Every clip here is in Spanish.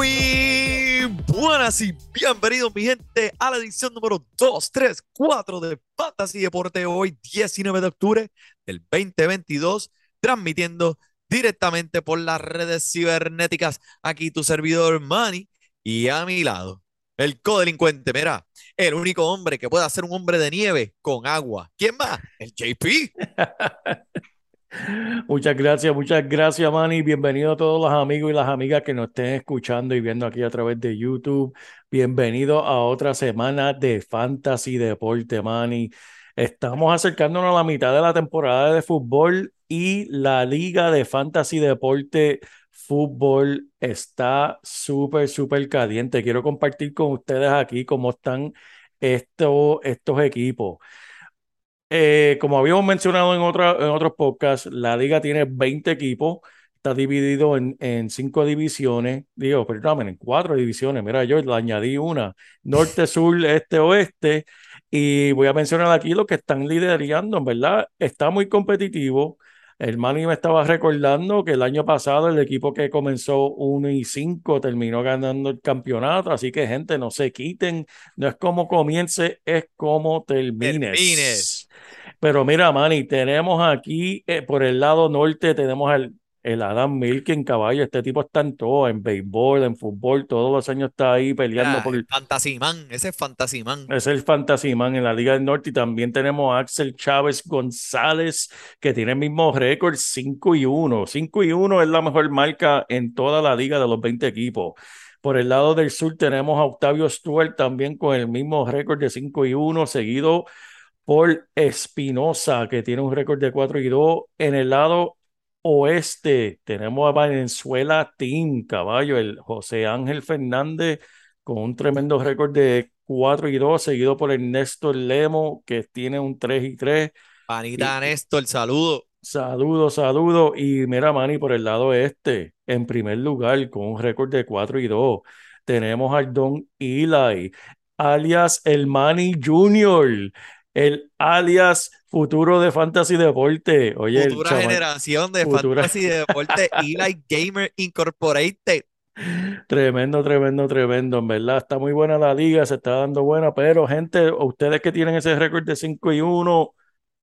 Muy buenas y bienvenidos mi gente a la edición número 234 de Fantasy Deporte hoy 19 de octubre del 2022 transmitiendo directamente por las redes cibernéticas aquí tu servidor Manny y a mi lado el codelincuente, mira, el único hombre que puede hacer un hombre de nieve con agua. ¿Quién más? El JP. Muchas gracias, muchas gracias, Manny. Bienvenido a todos los amigos y las amigas que nos estén escuchando y viendo aquí a través de YouTube. Bienvenido a otra semana de Fantasy Deporte, Manny. Estamos acercándonos a la mitad de la temporada de fútbol y la liga de Fantasy Deporte Fútbol está súper, súper caliente. Quiero compartir con ustedes aquí cómo están estos, estos equipos. Eh, como habíamos mencionado en, otra, en otros podcasts, la liga tiene 20 equipos, está dividido en, en cinco divisiones, digo, perdón, en cuatro divisiones. Mira, yo le añadí una, norte, sur, este, oeste, y voy a mencionar aquí los que están liderando, en verdad, está muy competitivo. El Manny me estaba recordando que el año pasado el equipo que comenzó 1 y 5 terminó ganando el campeonato, así que gente, no se quiten, no es como comience, es como termines. Termines. Pero mira, Manny, tenemos aquí eh, por el lado norte, tenemos el, el Adam Milken, caballo. Este tipo está en todo, en béisbol, en fútbol, todos los años está ahí peleando Ah, por el Fantasyman, ese es Fantasyman. es el Fantasy Man en la Liga del Norte y también tenemos a Axel Chávez González que tiene el mismo récord 5 y 1. 5 y 1 es la mejor marca en toda la liga de los 20 equipos. Por el lado del sur tenemos a Octavio Stewart también con el mismo récord de 5 y 1, seguido por Espinosa que tiene un récord de 4 y 2. En el lado oeste tenemos a Valenzuela Team, caballo, el José Ángel Fernández con un tremendo récord de 4 y 2, seguido por Ernesto Lemo, que tiene un 3 y 3. Panita Néstor, saludo. Saludos, saludos. Y mira, Manny, por el lado este, en primer lugar, con un récord de 4 y 2, tenemos al Don Eli, alias el Manny Junior, el alias futuro de Fantasy Deporte. Oye, Futura generación de futura- Fantasy Deporte Eli Gamer Incorporated. Tremendo, tremendo, tremendo. En verdad, está muy buena la liga, se está dando buena, pero gente, ustedes que tienen ese récord de 5 y 1,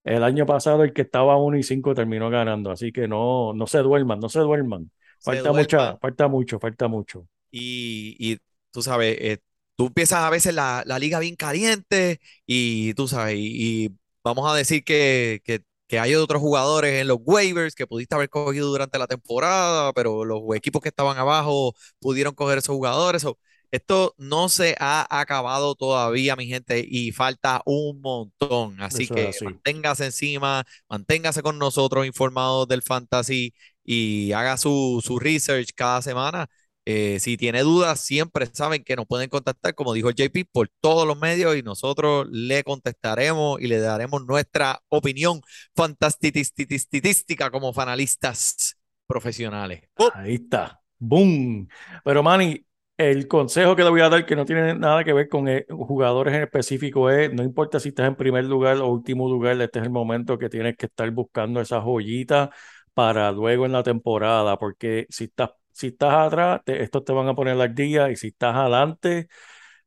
el año pasado el que estaba 1 y 5 terminó ganando, así que no, no se duerman, no se duerman. Se Falta mucha, falta mucho, falta mucho. Y, y tú sabes, eh, tú empiezas a veces la, la liga bien caliente y tú sabes, y, y vamos a decir que, que, que hay otros jugadores en los waivers que pudiste haber cogido durante la temporada, pero los equipos que estaban abajo pudieron coger esos jugadores. So, esto no se ha acabado todavía, mi gente, y falta un montón. Así Eso que así. manténgase encima, manténgase con nosotros informados del fantasy y haga su, su research cada semana. Eh, si tiene dudas, siempre saben que nos pueden contactar, como dijo JP, por todos los medios y nosotros le contestaremos y le daremos nuestra opinión fantastitística como fanalistas profesionales. Oh, Ahí está. ¡Boom! Pero Manny, el consejo que le voy a dar, que no tiene nada que ver con eh, jugadores en específico, es, no importa si estás en primer lugar o último lugar, este es el momento que tienes que estar buscando esa joyita para luego en la temporada, porque si estás, si estás atrás, te- estos te van a poner al día y si estás adelante,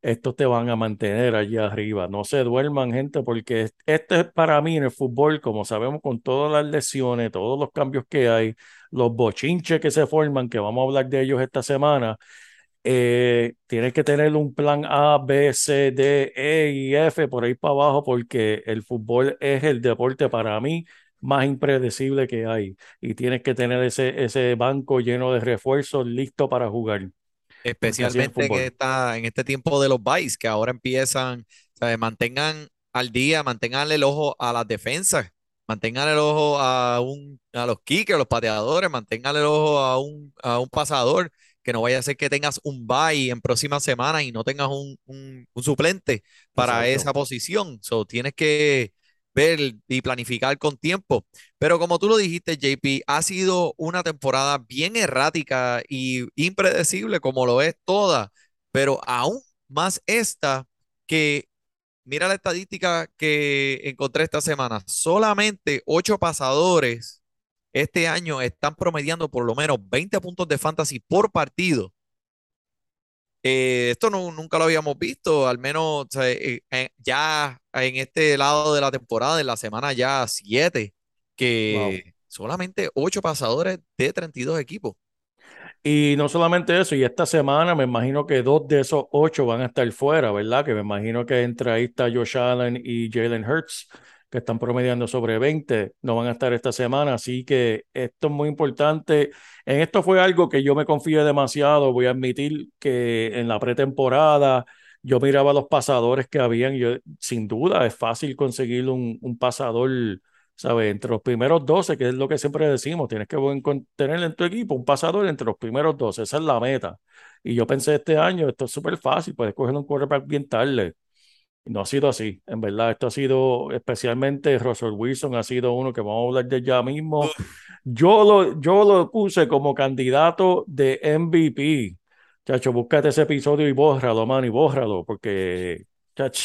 estos te van a mantener allí arriba. No se duerman, gente, porque es- este es para mí en el fútbol, como sabemos, con todas las lesiones, todos los cambios que hay, los bochinches que se forman, que vamos a hablar de ellos esta semana. eh, tienes que tener un plan A, B, C, D, E y F por ahí para abajo porque el fútbol es el deporte para mí más impredecible que hay y tienes que tener ese, ese banco lleno de refuerzos listo para jugar. Especialmente en, esta, en este tiempo de los buys, que ahora empiezan, ¿sabes? mantengan al día, mantengan el ojo a las defensas, mantengan el ojo a, un, a los kickers, los pateadores, mantengan el ojo a un, a un pasador, que no vaya a ser que tengas un buy en próximas semanas y no tengas un, un- un suplente para Exacto. esa posición. So, tienes que ver y planificar con tiempo. Pero como tú lo dijiste, JP, ha sido una temporada bien errática y impredecible, como lo es toda, pero aún más esta que, mira la estadística que encontré esta semana, solamente ocho pasadores este año están promediando por lo menos 20 puntos de fantasy por partido. Eh, esto no, nunca lo habíamos visto, al menos o sea, eh, eh, ya en este lado de la temporada, en la semana ya 7, que solamente 8 pasadores de 32 equipos. Y no solamente eso, y esta semana me imagino que dos de esos ocho van a estar fuera, ¿verdad? Que me imagino que entre ahí está Josh Allen y Jalen Hurts, que están promediando sobre 20, no van a estar esta semana, así que esto es muy importante. En esto fue algo que yo me confié demasiado, voy a admitir que en la pretemporada yo miraba los pasadores que habían, yo, sin duda es fácil conseguir un, un pasador ¿sabes? Entre los primeros 12, que es lo que siempre decimos, tienes que tener en tu equipo un pasador entre los primeros 12, esa es la meta. Y yo pensé este año, esto es súper fácil, puedes coger un quarterback bien tarde. No ha sido así, en verdad, esto ha sido, especialmente Russell Wilson ha sido uno que vamos a hablar de ya mismo. Yo lo, yo lo puse como candidato de MVP. Chacho, búscate ese episodio y bórralo, man, y bórralo, porque, chach,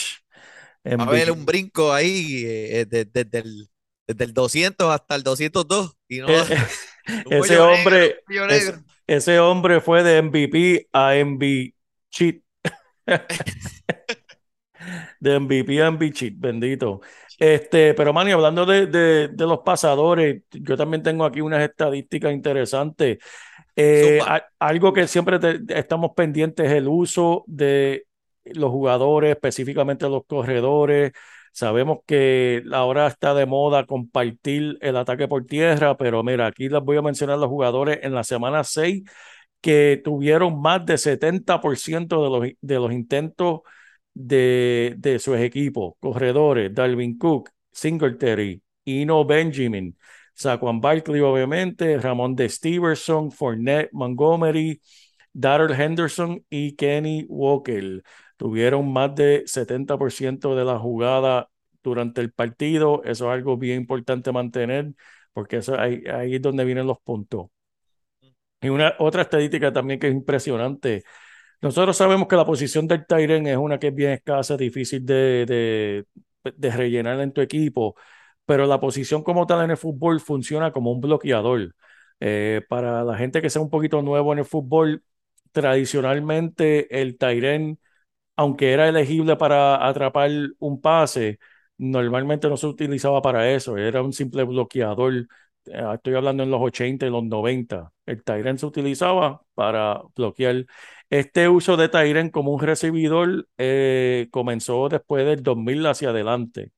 Va a MVP. un brinco ahí eh, eh, de- desde el, desde el 200 hasta el 202 y no Eh, un ese negro, hombre, es- negro. ese hombre fue de MVP a MVP cheat. De MVP a MVP bendito. Este, pero Manny, hablando de, de, de los pasadores, yo también tengo aquí unas estadísticas interesantes. Eh, a- algo que siempre te- estamos pendientes es el uso de los jugadores, específicamente los corredores. Sabemos que ahora está de moda compartir el ataque por tierra, pero mira, aquí les voy a mencionar los jugadores en la semana 6 que tuvieron más de 70% de los, de los intentos de, de sus equipos. Corredores, Dalvin Cook, Singletary, Ino Benjamin, Saquon Barkley, obviamente, Ramón de Stevenson, Fournette, Montgomery, Darrell Henderson y Kenny Walker. Tuvieron más de 70% de la jugada durante el partido. Eso es algo bien importante mantener, porque eso, ahí, ahí es donde vienen los puntos. Y una otra estadística también que es impresionante. Nosotros sabemos que la posición del Tyren es una que es bien escasa, difícil de, de, rellenar en tu equipo, pero la posición como tal en el fútbol funciona como un bloqueador. Eh, para la gente que sea un poquito nuevo en el fútbol, tradicionalmente el Tyren, aunque era elegible para atrapar un pase, normalmente no se utilizaba para eso, era un simple bloqueador. Eh, Estoy hablando en los 80 y los 90. El Tyren se utilizaba para bloquear. Este uso de Tyren como un recibidor eh, comenzó después del 2000 hacia adelante.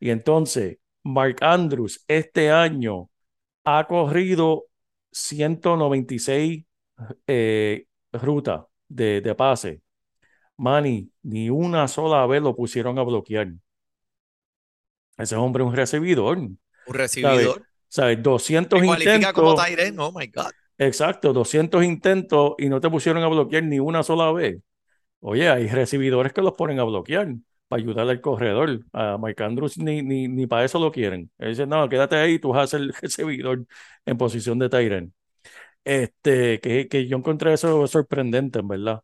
Y entonces, Mark Andrews este año ha corrido 196 eh, rutas de, de pase. Manny, ni una sola vez lo pusieron a bloquear. Ese hombre es un recibidor. Un recibidor ¿Sabes? 200 que cualifica como intentos. Tyren, oh my God. Exacto, 200 intentos y no te pusieron a bloquear ni una sola vez. Oye, hay recibidores que los ponen a bloquear para ayudar al corredor. A Mike Andrews ni, ni, ni para eso lo quieren. Él dice, no, quédate ahí, tú vas a ser el recibidor en posición de Tyren. Este, que, que yo encontré eso sorprendente, en verdad.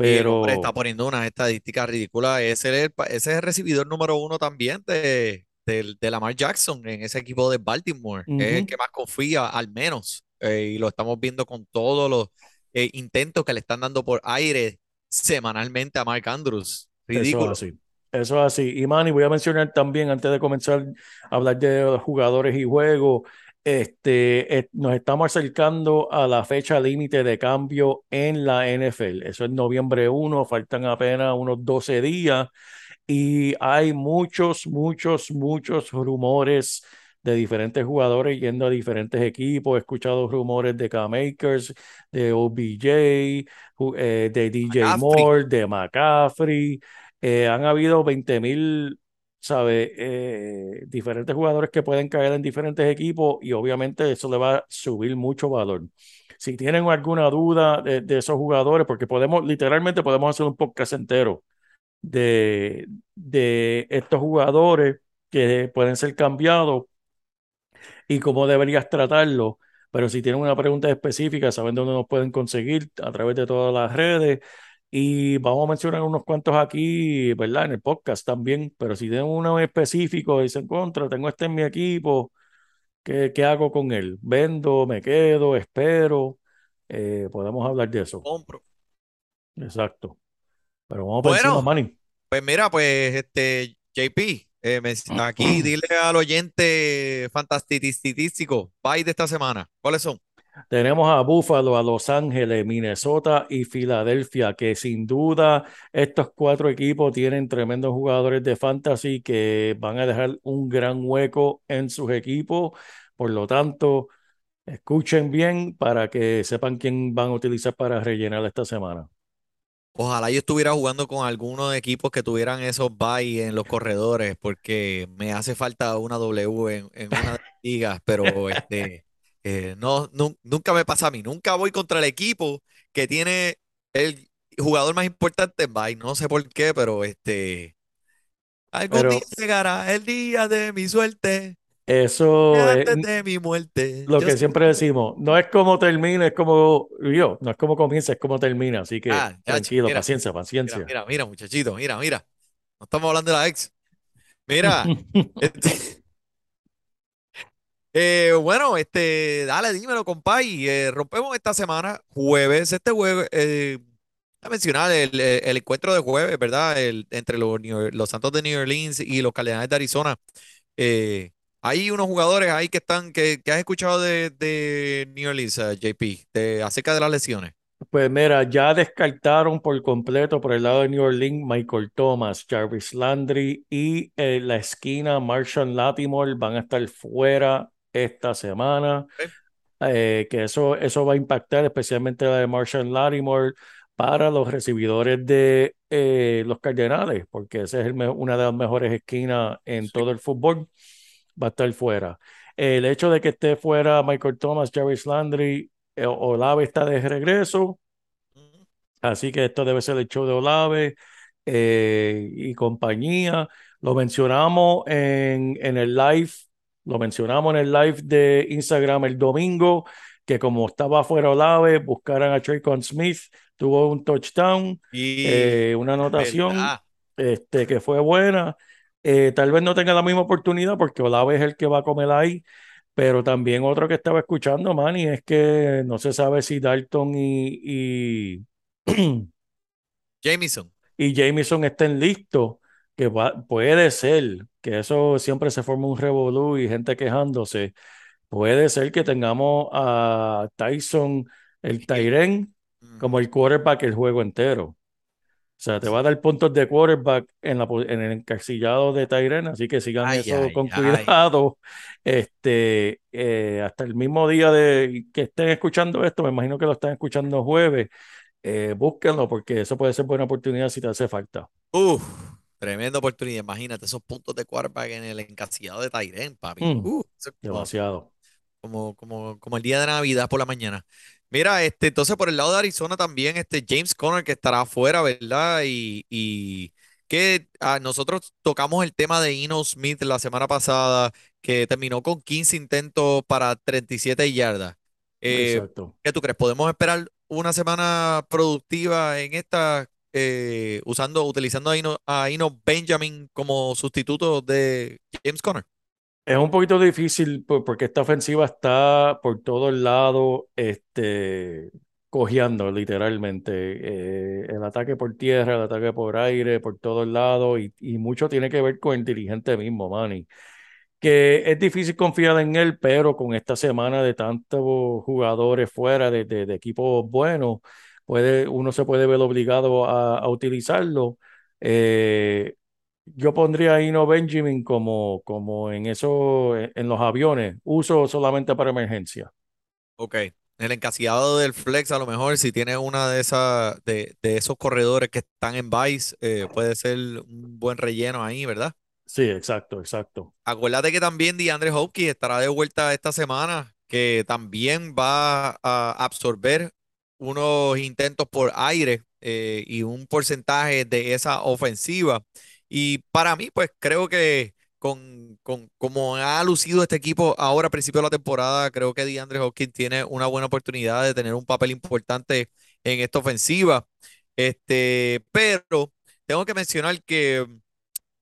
Y Pero está poniendo unas estadísticas ridículas. Ese es el, ese es el recibidor número uno también de, de, de Lamar Jackson en ese equipo de Baltimore. Es el que más confía, al menos. Eh, y lo estamos viendo con todos los eh, intentos que le están dando por aire semanalmente a Mark Andrews. eso es Ridículo. así. Eso es así. Y Manny, voy a mencionar también, antes de comenzar a hablar de los jugadores y juegos, este, eh, nos estamos acercando a la fecha límite de cambio en la NFL. Eso es noviembre 1, faltan apenas unos 12 días y hay muchos, muchos, muchos rumores de diferentes jugadores yendo a diferentes equipos. He escuchado rumores de K-Makers, de OBJ, eh, de DJ McCaffrey. Moore, de McCaffrey. Eh, han habido 20 mil, ¿sabe? Eh, diferentes jugadores que pueden caer en diferentes equipos y obviamente eso le va a subir mucho valor. Si tienen alguna duda de, de esos jugadores, porque podemos, literalmente podemos hacer un podcast entero de, de estos jugadores que pueden ser cambiados y cómo deberías tratarlo. Pero si tienen una pregunta específica, saben dónde nos pueden conseguir a través de todas las redes. Y vamos a mencionar unos cuantos aquí, ¿verdad? En el podcast también. Pero si tienen uno específico, dicen contra, tengo este en mi equipo, ¿qué, qué hago con él? ¿Vendo? ¿Me quedo? ¿Espero? Eh, podemos hablar de eso. Compro. Exacto. Pero vamos encima, Bueno, Manny. pues mira, pues este JP, eh, me- aquí dile al oyente fantastitístico, bye de esta semana. ¿Cuáles son? Tenemos a Buffalo, a Los Ángeles, Minnesota y Filadelfia, que sin duda estos cuatro equipos tienen tremendos jugadores de fantasy que van a dejar un gran hueco en sus equipos. Por lo tanto, escuchen bien para que sepan quién van a utilizar para rellenar esta semana. Ojalá yo estuviera jugando con algunos equipos que tuvieran esos bye en los corredores, porque me hace falta una W en, en una de las ligas, pero este, eh, no, nu- nunca me pasa a mí. Nunca voy contra el equipo que tiene el jugador más importante en bye. No sé por qué, pero este, algún Pero día llegará el día de mi suerte, eso es antes de mi muerte. lo Yo que siempre decimos. No es como termina, es como yo, no es como comienza, es como termina. Así que Ah, ya, tranquilo, mira, paciencia, paciencia. mira, mira, muchachito, mira, mira. No estamos hablando de la ex. Mira. Este, eh, bueno, este, dale, dímelo, compay. Eh, rompemos esta semana, jueves, este jueves, eh, a mencionar el, el- el encuentro de jueves, ¿verdad? El, entre los, los Santos de New Orleans y los Cardenales de Arizona. Eh, hay unos jugadores ahí que están, que, que has escuchado de, de New Orleans, eh, JP, de, acerca de las lesiones. Pues mira, ya descartaron por completo por el lado de New Orleans Michael Thomas, Jarvis Landry y en la esquina Marshall Latimore van a estar fuera esta semana. Ok. Eh, que eso, eso va a impactar especialmente la de Marshall Latimore para los recibidores de eh, los Cardenales, porque esa es el una de las mejores esquinas en Sí. todo el fútbol. Va a estar fuera. El hecho de que esté fuera Michael Thomas, Jarvis Landry, eh, Olave está de regreso. Así que esto debe ser el show de Olave eh, y compañía. Lo mencionamos en, en el live, lo mencionamos en el live de Instagram el domingo, que como estaba fuera Olave, buscaran a Traycon Smith, tuvo un touchdown, Y eh, una anotación este, que fue buena. Eh, tal vez no tenga la misma oportunidad porque Olave es el que va a comer ahí, pero también otro que estaba escuchando, Manny, es que no se sabe si Dalton y, y, Jamison. y Jameson estén listos, que va- puede ser, que eso siempre se forma un revolú y gente quejándose. Puede ser que tengamos a Tyson, el Tyren, como el quarterback el juego entero. O sea, te va a dar puntos de quarterback en, la, en el encasillado de Tyren, así que sigan Ay, eso ay, con ay. cuidado. Este, eh, hasta el mismo día de que estén escuchando esto, me imagino que lo están escuchando jueves, eh, búsquenlo porque eso puede ser buena oportunidad si te hace falta. Uf, tremenda oportunidad. Imagínate esos puntos de quarterback en el encasillado de Tyren, papi. Mm, eso es como, demasiado. como, como, como el día de Navidad por la mañana. Mira, este, entonces por el lado de Arizona también, este James Conner que estará afuera, ¿verdad? Y, y que ah, nosotros tocamos el tema de Eno Smith la semana pasada, que terminó con 15 intentos para 37 yardas. Eh, Exacto. ¿qué tú crees? ¿Podemos esperar una semana productiva en esta, eh, usando, utilizando a Eno, a Benjamin como sustituto de James Conner? Es un poquito difícil por- porque esta ofensiva está por todos lados, este, cojeando literalmente. Eh, el ataque por tierra, el ataque por aire, por todos lados, y, y mucho tiene que ver con el dirigente mismo, Manny. que es difícil confiar en él, pero con esta semana de tantos jugadores fuera de, de, de equipos buenos, puede, uno se puede ver obligado a, a utilizarlo. Eh, yo pondría a Ino Benjamin como, como en eso, en los aviones, uso solamente para emergencia. Ok. El encasillado del flex, a lo mejor, si tiene una de esas, de, de esos corredores que están en Vice, eh, puede ser un buen relleno ahí, ¿verdad? Sí, exacto, exacto. Acuérdate que también DeAndre Hopkins estará de vuelta esta semana, que también va a absorber unos intentos por aire eh, y un porcentaje de esa ofensiva. Y para mí, pues creo que con, con como ha lucido este equipo ahora a principio de la temporada, creo que DeAndre Hopkins tiene una buena oportunidad de tener un papel importante en esta ofensiva. Este, pero tengo que mencionar que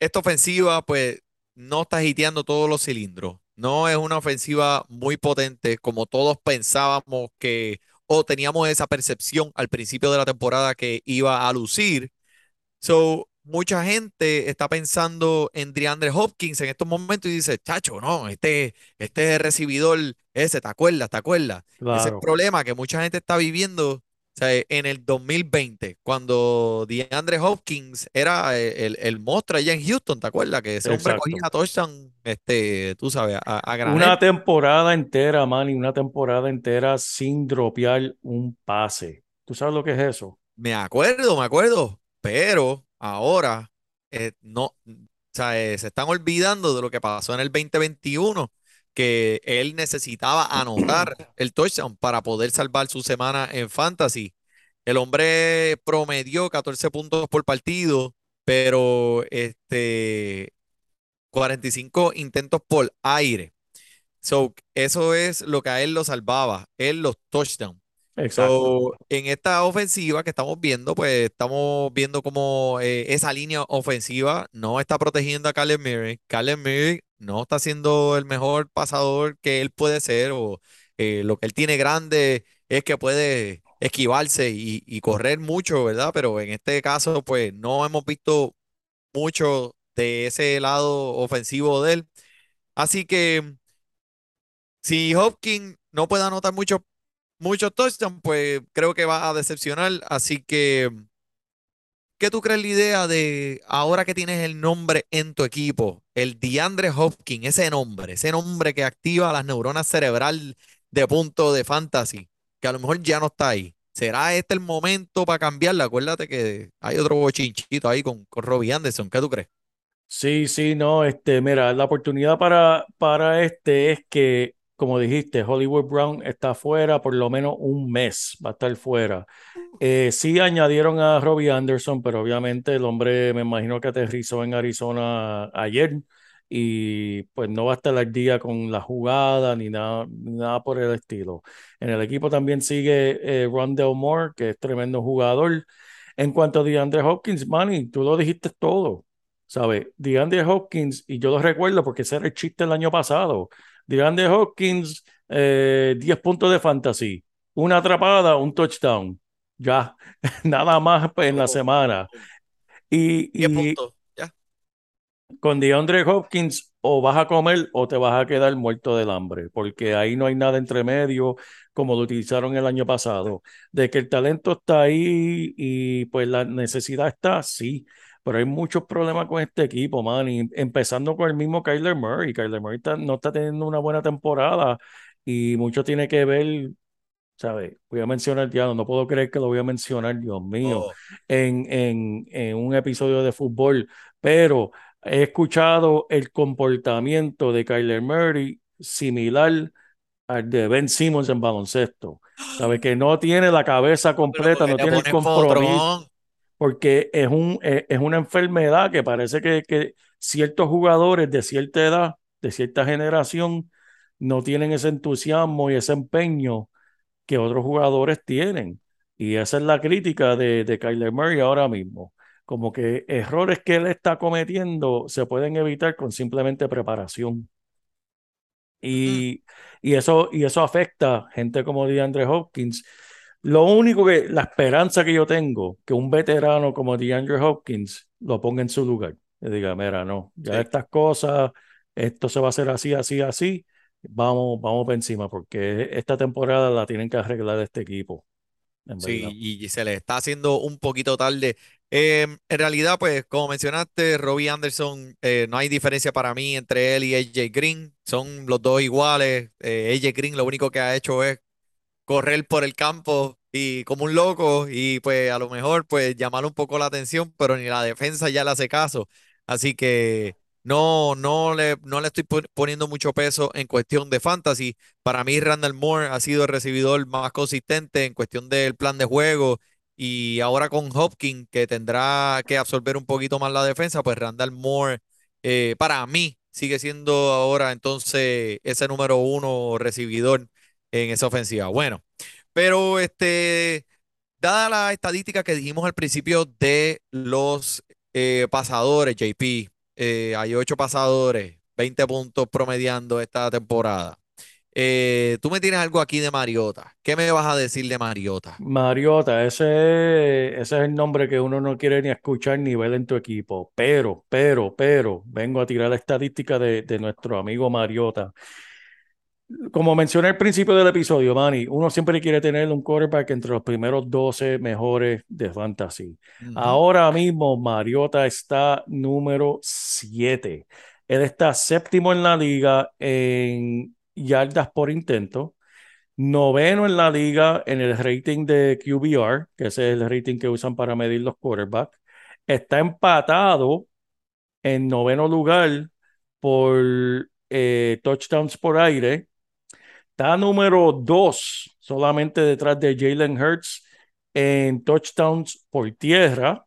esta ofensiva, pues, no está hiteando todos los cilindros. No es una ofensiva muy potente como todos pensábamos que, o teníamos esa percepción al principio de la temporada que iba a lucir. So, mucha gente está pensando en DeAndre Hopkins en estos momentos y dice, chacho, no, este, este recibidor ese, ¿te acuerdas? ¿Te acuerdas? Ese es el problema que mucha gente está viviendo. O sea, en el 2020, cuando DeAndre Hopkins era el, el monstruo allá en Houston, ¿te acuerdas? Que ese hombre cogía exacto. touchdown, este, tú sabes, a, a. Una temporada entera, Manny, una temporada entera sin dropear un pase. ¿Tú sabes lo que es eso? Me acuerdo, me acuerdo, pero ahora eh, no, eh, se están olvidando de lo que pasó en el 2021, que él necesitaba anotar el touchdown para poder salvar su semana en fantasy. El hombre promedió 14 puntos por partido, pero este 45 intentos por aire. So, eso es lo que a él lo salvaba, él los touchdowns. Exacto, en esta ofensiva que estamos viendo, pues estamos viendo como eh, esa línea ofensiva no está protegiendo a Kyler Murray. Kyler Murray no está siendo el mejor pasador que él puede ser, o eh, lo que él tiene grande es que puede esquivarse y, correr mucho, ¿verdad? Pero en este caso, pues no hemos visto mucho de ese lado ofensivo de él. Así que si Hopkins no puede anotar mucho muchos touchdowns, pues creo que va a decepcionar. Así que, ¿qué tú crees la idea de ahora que tienes el nombre en tu equipo? El DeAndre Hopkins, ese nombre, ese nombre que activa las neuronas cerebral de punto de fantasy, que a lo mejor ya no está ahí. ¿Será este el momento para cambiarla? Acuérdate que hay otro bochinchito ahí con, con Robbie Anderson. ¿Qué tú crees? Sí, sí, no, este, mira, la oportunidad para, para este es que, como dijiste, Hollywood Brown está fuera por lo menos un mes, va a estar fuera. Eh, sí añadieron a Robbie Anderson, pero obviamente el hombre me imagino que aterrizó en Arizona ayer y pues no va a estar al día con la jugada ni nada, ni nada por el estilo. En el equipo también sigue eh, Rondell Moore, que es tremendo jugador. En cuanto a DeAndre Hopkins, Manny, tú lo dijiste todo. ¿Sabes? DeAndre Hopkins, y yo lo recuerdo porque ese era el chiste el año pasado. DeAndre Hopkins, eh, 10 puntos de fantasy, una atrapada, un touchdown. Ya, nada más en la semana. Y, 10 y puntos. Ya. con DeAndre Hopkins, o vas a comer o te vas a quedar muerto del hambre, porque ahí no hay nada entre medio como lo utilizaron el año pasado. De que el talento está ahí y pues la necesidad está, sí. Pero hay muchos problemas con este equipo, man. Y empezando con el mismo Kyler Murray. Kyler Murray está- no está teniendo una buena temporada y mucho tiene que ver, ¿sabes? Voy a mencionar, ya no puedo creer que lo voy a mencionar, Dios mío, Oh, en, en, en un episodio de fútbol, pero he escuchado el comportamiento de Kyler Murray similar al de Ben Simmons en baloncesto. ¿Sabes? Que no tiene la cabeza completa, no tiene el compromiso. Porque es un, es, es una enfermedad que parece que, que ciertos jugadores de cierta edad, de cierta generación, no tienen ese entusiasmo y ese empeño que otros jugadores tienen. Y esa es la crítica de, de Kyler Murray ahora mismo. Como que errores que él está cometiendo se pueden evitar con simplemente preparación. Mm, Y, y eso, y eso afecta a gente como DeAndre Hopkins. Lo único que, la esperanza que yo tengo, que un veterano como DeAndre Hopkins lo ponga en su lugar. Y diga, mira, no, ya sí. estas cosas esto se va a hacer así, así, así, vamos, vamos por encima, porque esta temporada la tienen que arreglar este equipo, Sí, y se le está haciendo un poquito tarde. Em, en realidad, pues, como mencionaste, Robbie Anderson, eh, no hay diferencia para mí entre él y AJ Green. Son los dos iguales. Eh, AJ Green lo único que ha hecho es correr por el campo y como un loco y pues a lo mejor pues llamar un poco la atención, pero ni la defensa ya le hace caso. Así que no, no le, no le estoy pon- poniendo mucho peso en cuestión de fantasy. Para mí Randall Moore ha sido el recibidor más consistente en cuestión del plan de juego y ahora con Hopkins que tendrá que absorber un poquito más la defensa, pues Randall Moore eh, para mí sigue siendo ahora entonces ese número uno recibidor en esa ofensiva. Bueno, pero este, dada la estadística que dijimos al principio de los eh, pasadores, JP, eh, hay ocho pasadores, 20 puntos promediando esta temporada. Eh, tú me tienes algo aquí de Mariota. ¿Qué me vas a decir de Mariota? Mariota, ese, ese es el nombre que uno no quiere ni escuchar ni ver en tu equipo. Pero, pero, pero, vengo a tirar la estadística de, de nuestro amigo Mariota. Como mencioné al principio del episodio, Manny, uno siempre quiere tener un quarterback entre los primeros 12 mejores de fantasy. Ahora mismo Mariota está número 7. Él está séptimo en la liga en yardas por intento, noveno en la liga en el rating de QBR, que ese es el rating que usan para medir los quarterbacks. Está empatado en noveno lugar por eh, touchdowns por aire. Está número 2, solamente detrás de Jalen Hurts en touchdowns por tierra.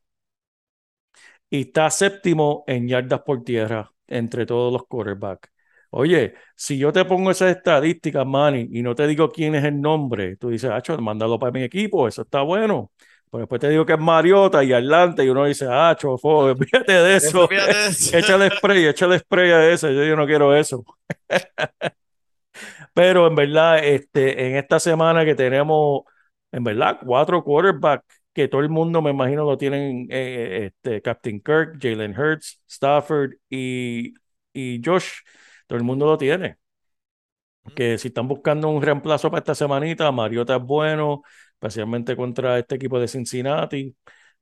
Y está séptimo en yardas por tierra entre todos los quarterbacks. Oye, si yo te pongo esas estadísticas, Manny, y no te digo quién es el nombre, tú dices, Acho, mándalo para mi equipo, eso está bueno. Pero después te digo que es Mariota y Atlanta, y uno dice, ah, chofo, olvídate de eso. Fíjate de eso. échale spray, échale spray a eso. Yo, yo no quiero eso. Pero en verdad, este, en esta semana que tenemos, en verdad, cuatro quarterbacks que todo el mundo me imagino lo tienen, eh, este, Captain Kirk, Jalen Hurts, Stafford y, y Josh, todo el mundo lo tiene. Que si están buscando un reemplazo para esta semanita, Mariota es bueno, especialmente contra este equipo de Cincinnati.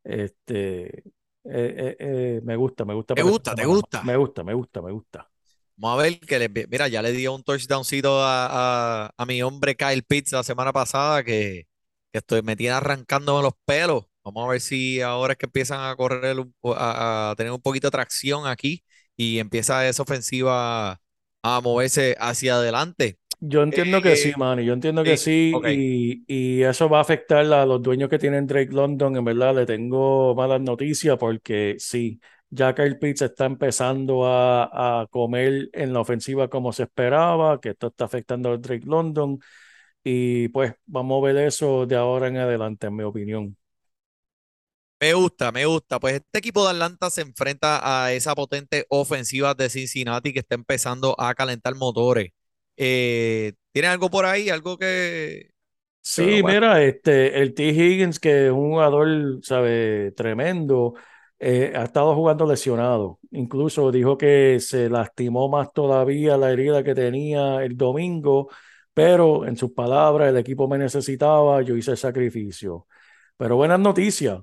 Este, eh, eh, eh, me gusta, me gusta. ¿Te gusta? ¿Te gusta? Me gusta, me gusta, me gusta. Vamos a ver que le, mira, ya le dio un touchdowncito a, a, a mi hombre Kyle Pitts la semana pasada que, que estoy, me tiene arrancándome los pelos. Vamos a ver si ahora es que empiezan a correr, a, a tener un poquito de tracción aquí y empieza esa ofensiva a moverse hacia adelante. Yo entiendo que sí, Eh, Manny, yo entiendo que sí, sí, y, y eso va a afectar a los dueños que tienen Drake London. En verdad, le tengo malas noticias porque sí, ya Kyle Pitts está empezando a, a comer en la ofensiva como se esperaba, que esto está afectando a Drake London, y pues vamos a ver eso de ahora en adelante, en mi opinión. Me gusta, me gusta. Pues este equipo de Atlanta se enfrenta a esa potente ofensiva de Cincinnati que está empezando a calentar motores. Eh, ¿tiene algo por ahí? Algo que... Sí, mira, este, el T. Higgins, que es un jugador, sabe, tremendo, eh, ha estado jugando lesionado. Incluso dijo que se lastimó más todavía la herida que tenía el domingo, pero en sus palabras, el equipo me necesitaba, yo hice el sacrificio. Pero buenas noticias.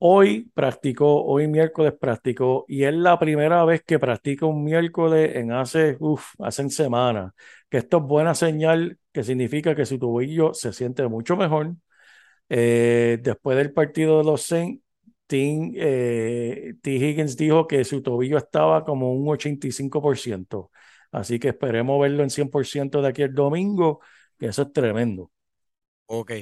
Hoy practicó, hoy miércoles practicó, y es la primera vez que practica un miércoles en hace, uf, hace semanas. Que esto es buena señal, que significa que su tobillo se siente mucho mejor. Eh, después del partido de los Saints, Tim, eh, T. Higgins dijo que su tobillo estaba como un 85%. Así que esperemos verlo en 100% de aquí el domingo, que eso es tremendo. ok.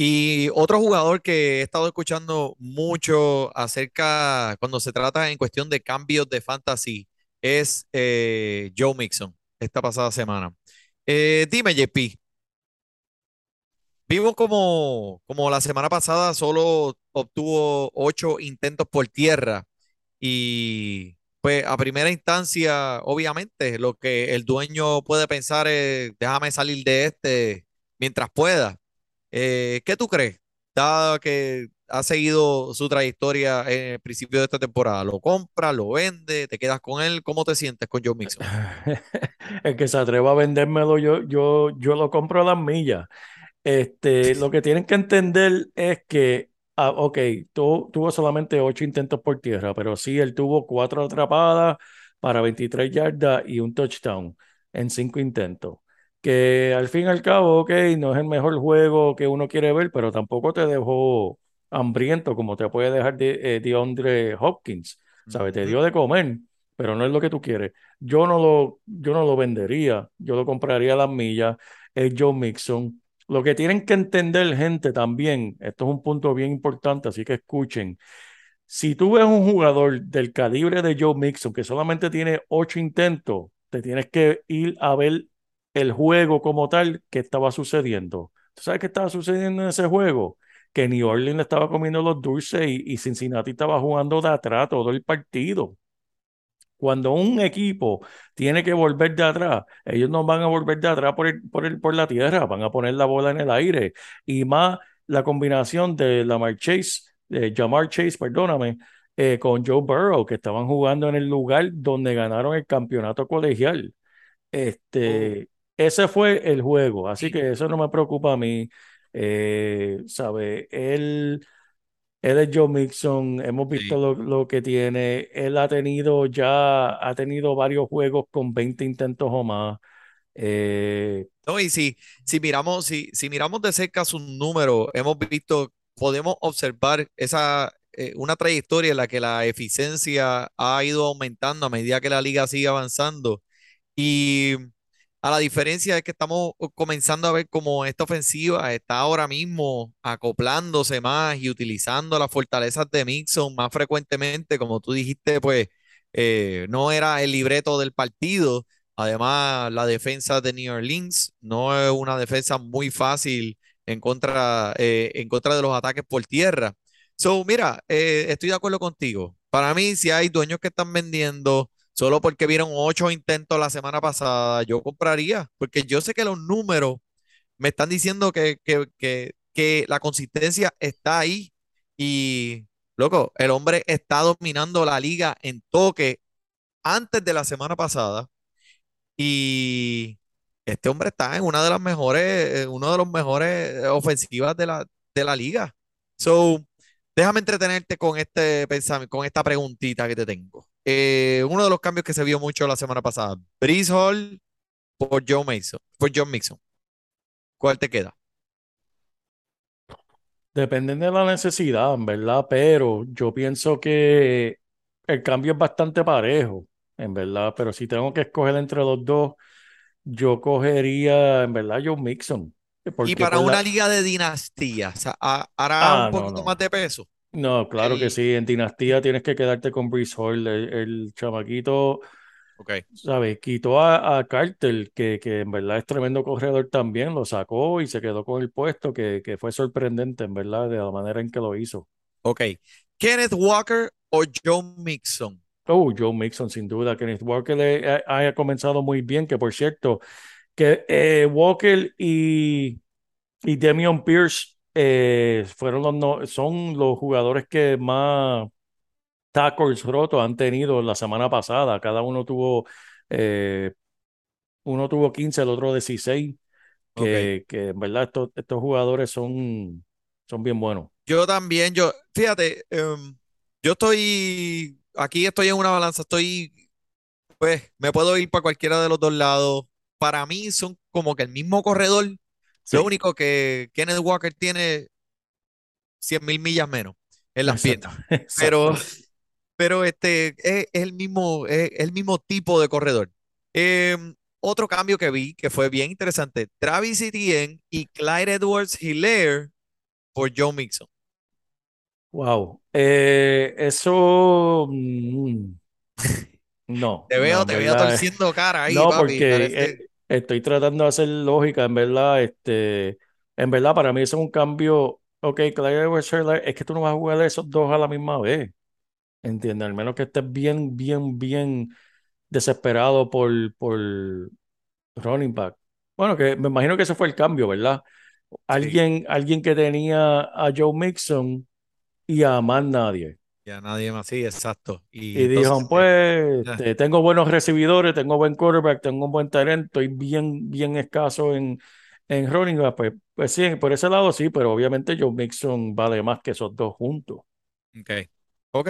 Y otro jugador que he estado escuchando mucho acerca, cuando se trata en cuestión de cambios de fantasy, es eh, Joe Mixon, esta pasada semana. Eh, dime, JP, vimos como, como la semana pasada solo obtuvo ocho intentos por tierra y pues a primera instancia, obviamente, lo que el dueño puede pensar es, déjame salir de este mientras pueda. Eh, ¿qué tú crees? Dado que ha seguido su trayectoria en el principio de esta temporada? ¿Lo compra, lo vende, te quedas con él? ¿Cómo te sientes con Joe Mixon? El que se atreva a vendérmelo, yo, yo, yo lo compro a las millas. Este, lo que tienen que entender es que, ah, ok, tu- tuvo solamente ocho intentos por tierra, pero sí, él tuvo cuatro atrapadas para 23 yardas y un touchdown en cinco intentos. Que al fin y al cabo, ok, no es el mejor juego que uno quiere ver, pero tampoco te dejó hambriento como te puede dejar de, eh, DeAndre Hopkins. ¿Sabes? Te dio de comer, pero no es lo que tú quieres. Yo no lo, yo no lo vendería, yo lo compraría a las millas. Es Joe Mixon. Lo que tienen que entender, gente, también, esto es un punto bien importante, así que escuchen. Si tú ves un jugador del calibre de Joe Mixon que solamente tiene ocho intentos, te tienes que ir a ver el juego como tal que estaba sucediendo. ¿Tú sabes qué estaba sucediendo en ese juego? Que New Orleans le estaba comiendo los dulces y, y Cincinnati estaba jugando de atrás todo el partido. Cuando un equipo tiene que volver de atrás, ellos no van a volver de atrás por, el- por, el- por la tierra, van a poner la bola en el aire. Y más la combinación de Lamar Chase, de Jamar Chase, perdóname, eh, con Joe Burrow, que estaban jugando en el lugar donde ganaron el campeonato colegial. Este, ese fue el juego, así que eso no me preocupa a mí. Eh, ¿sabe? Él. Él es Joe Mixon, hemos visto Sí. lo, lo que tiene. Él ha tenido ya, ha tenido varios juegos con 20 intentos o más. Eh, No, y si, si miramos, si, si miramos de cerca sus números, hemos visto, podemos observar esa, eh, una trayectoria en la que la eficiencia ha ido aumentando a medida que la liga sigue avanzando. Y a la diferencia es que estamos comenzando a ver cómo esta ofensiva está ahora mismo acoplándose más y utilizando las fortalezas de Mixon más frecuentemente, como tú dijiste, pues eh, no era el libreto del partido. Además, la defensa de New Orleans no es una defensa muy fácil en contra, eh, en contra de los ataques por tierra. So, mira, eh, estoy de acuerdo contigo. Para mí, si hay dueños que están vendiendo solo porque vieron ocho intentos la semana pasada, yo compraría, porque yo sé que los números me están diciendo que, que, que, la consistencia está ahí y, loco, el hombre está dominando la liga en toque antes de la semana pasada y este hombre está en una de las mejores, eh, uno de los mejores eh, ofensivas de la, de la liga. So, déjame entretenerte con este pensamiento, con esta preguntita que te tengo. Eh, uno de los cambios que se vio mucho la semana pasada, Breeze Hall por Joe Mason, por John Mixon. ¿Cuál te queda? depende de la necesidad, en verdad, pero yo pienso que el cambio es bastante parejo, en verdad, pero si tengo que escoger entre los dos, yo cogería, en verdad, Joe Mixon. Y para una la... liga de dinastía, o sea, ha- hará Ah, un no, poquito más de peso. No, claro que sí. En Dinastía tienes que quedarte con Breece Hall. El, el chamaquito. ¿sabes? Quitó a, a Carter, que, que en verdad es tremendo corredor también. Lo sacó y se quedó con el puesto, que, que fue sorprendente, en verdad, de la manera en que lo hizo. Ok. Kenneth Walker o Joe Mixon. Oh, Joe Mixon, sin duda. Kenneth Walker ha, ha comenzado muy bien, que por cierto, que eh, Walker y, y Demian Pierce eh, fueron los, no- son los jugadores que más tackles rotos han tenido la semana pasada. Cada uno tuvo, eh, uno tuvo 15, el otro 16, Ok. que, que en verdad estos, estos jugadores son, son bien buenos. Yo también, yo, fíjate, em, yo estoy, aquí estoy en una balanza, estoy, pues, me puedo ir para cualquiera de los dos lados. Para mí son como que el mismo corredor, lo único que Kenneth Walker tiene 100 mil millas menos en las exacto, piernas, pero, exacto. pero este es, es el mismo, es, el mismo tipo de corredor. Em, otro cambio que vi que fue bien interesante, Travis Etienne y Clyde Edwards-Hilaire por Joe Mixon. Wow. Eh, eso, mm, no, Te veo, te veo torciendo cara ahí, No, papi. porque estoy tratando de hacer lógica, en verdad, este, en verdad para mí eso es un cambio, ok, Edwards-Helaire, es que tú no vas a jugar esos dos a la misma vez, ¿entiendes? Al menos que estés bien, bien, bien desesperado por, por running back. Bueno, que me imagino que ese fue el cambio, ¿verdad? Sí. Alguien, alguien que tenía a Joe Mixon y a más nadie. Ya nadie más, sí, exacto. Y, Y entonces, dijeron, pues, ya. este, tengo buenos recibidores, tengo buen quarterback, tengo un buen talento, y bien, bien escaso en, en running back. Pues, pues sí, por ese lado sí, pero obviamente Joe Mixon vale más que esos dos juntos. Ok. Ok.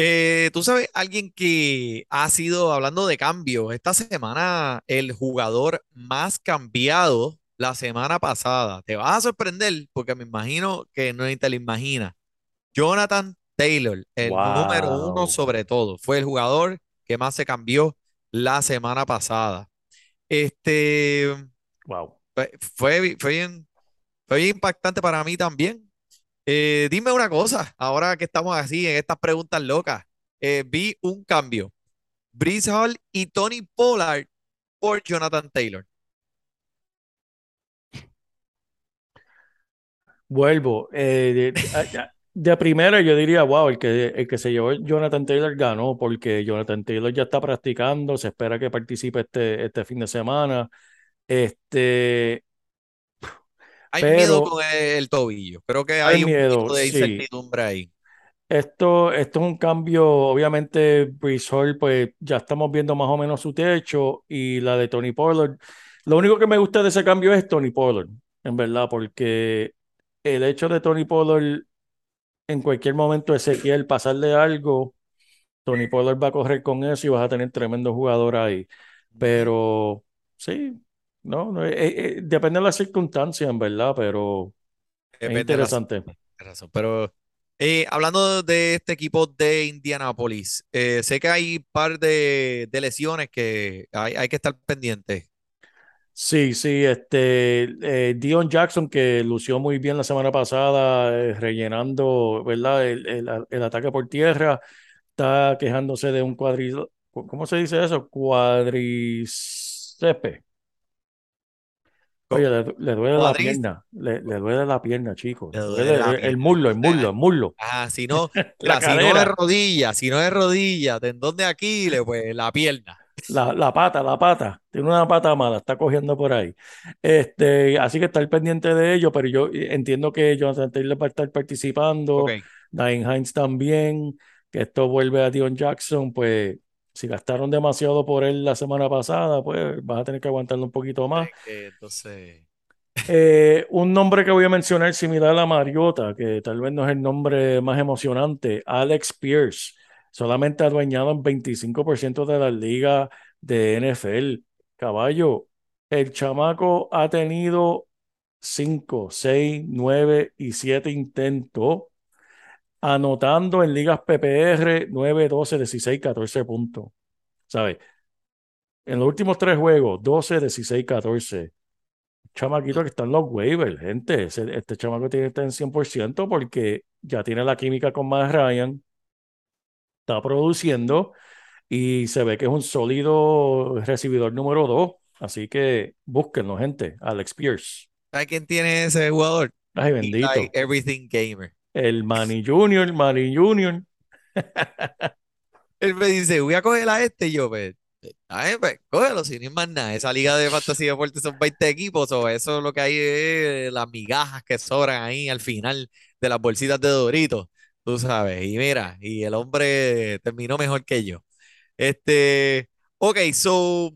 Eh, tú sabes, alguien que ha sido, hablando de cambios, esta semana el jugador más cambiado la semana pasada. Te vas a sorprender porque me imagino que no te lo imaginas. Jonathan Taylor, el número uno sobre todo, fue el jugador que más se cambió la semana pasada. Este Wow. fue, fue bi- fue bien, fue bien impactante para mí también. Eh, dime una cosa, ahora que estamos así en estas preguntas locas, eh, vi un cambio. Brees Hall y Tony Pollard por Jonathan Taylor. Vuelvo. eh, de, primera yo diría, wow, el que, el que se llevó Jonathan Taylor ganó porque Jonathan Taylor ya está practicando, se espera que participe este, este fin de semana. Este, Hay miedo con el, el tobillo. Creo que hay hay un miedo, poquito de sí. incertidumbre ahí. Esto, esto es un cambio, obviamente, Hall, pues ya estamos viendo más o menos su techo y la de Tony Pollard. Lo único que me gusta de ese cambio es Tony Pollard, en verdad, porque el hecho de Tony Pollard en cualquier momento Ezequiel pasarle algo, Tony Pollard va a correr con eso y vas a tener tremendo jugador ahí. Pero sí, no, no, eh, eh, depende de las circunstancias, en verdad, pero es de interesante. Razón. Pero eh, hablando de este equipo de Indianapolis, eh, sé que hay un par de, de lesiones que hay, hay que estar pendientes. Sí, sí, este, eh, Dion Jackson que lució muy bien la semana pasada, eh, rellenando, ¿verdad? El, el- el ataque por tierra, está quejándose de un cuadri, ¿cómo se dice eso? Cuadricepe. Oye, le, le duele la pierna, le, le duele la pierna, chicos, le le duele el, el muslo, el muslo, el muslo, Ah, si no, la si no es rodilla, si no es rodilla, tendón de Aquiles, pues la pierna. La, la pata, la pata, tiene una pata mala, está cogiendo por ahí. Este, así que estar pendiente de ello, pero yo entiendo que Jonathan Taylor va a estar participando, Ok. Nain Hines también, que esto vuelve a Dion Jackson, pues si gastaron demasiado por él la semana pasada, pues vas a tener que aguantarlo un poquito más. Entonces, Eh, un nombre que voy a mencionar similar a Mariota, que tal vez no es el nombre más emocionante, Alex Pierce, solamente adueñado en 25% de la liga de NFL. Caballo, el chamaco ha tenido 5, 6, 9 y 7 intentos, anotando en ligas PPR 9, 12, 16, 14 puntos. ¿Sabes? En los últimos tres juegos, 12, 16, 14 chamaquito que está en los waivers, gente. Este chamaco tiene que estar en 100% porque ya tiene la química con Matt Ryan, está produciendo y se ve que es un sólido recibidor número 2. Así que búsquenlo, gente. Alex Pierce. ¿sabes quién tiene ese jugador? Ay, Eli bendito. Everything Gamer. El Manny Junior, Manny Junior. Él me dice, voy a coger a este y yo, pues, pues, cógelo, si no hay más nada. Esa liga de fantasy deportes son 20 equipos, o eso lo que hay es las migajas que sobran ahí al final de las bolsitas de Doritos, tú sabes. Y mira, y el hombre terminó mejor que yo. Este, ok, so,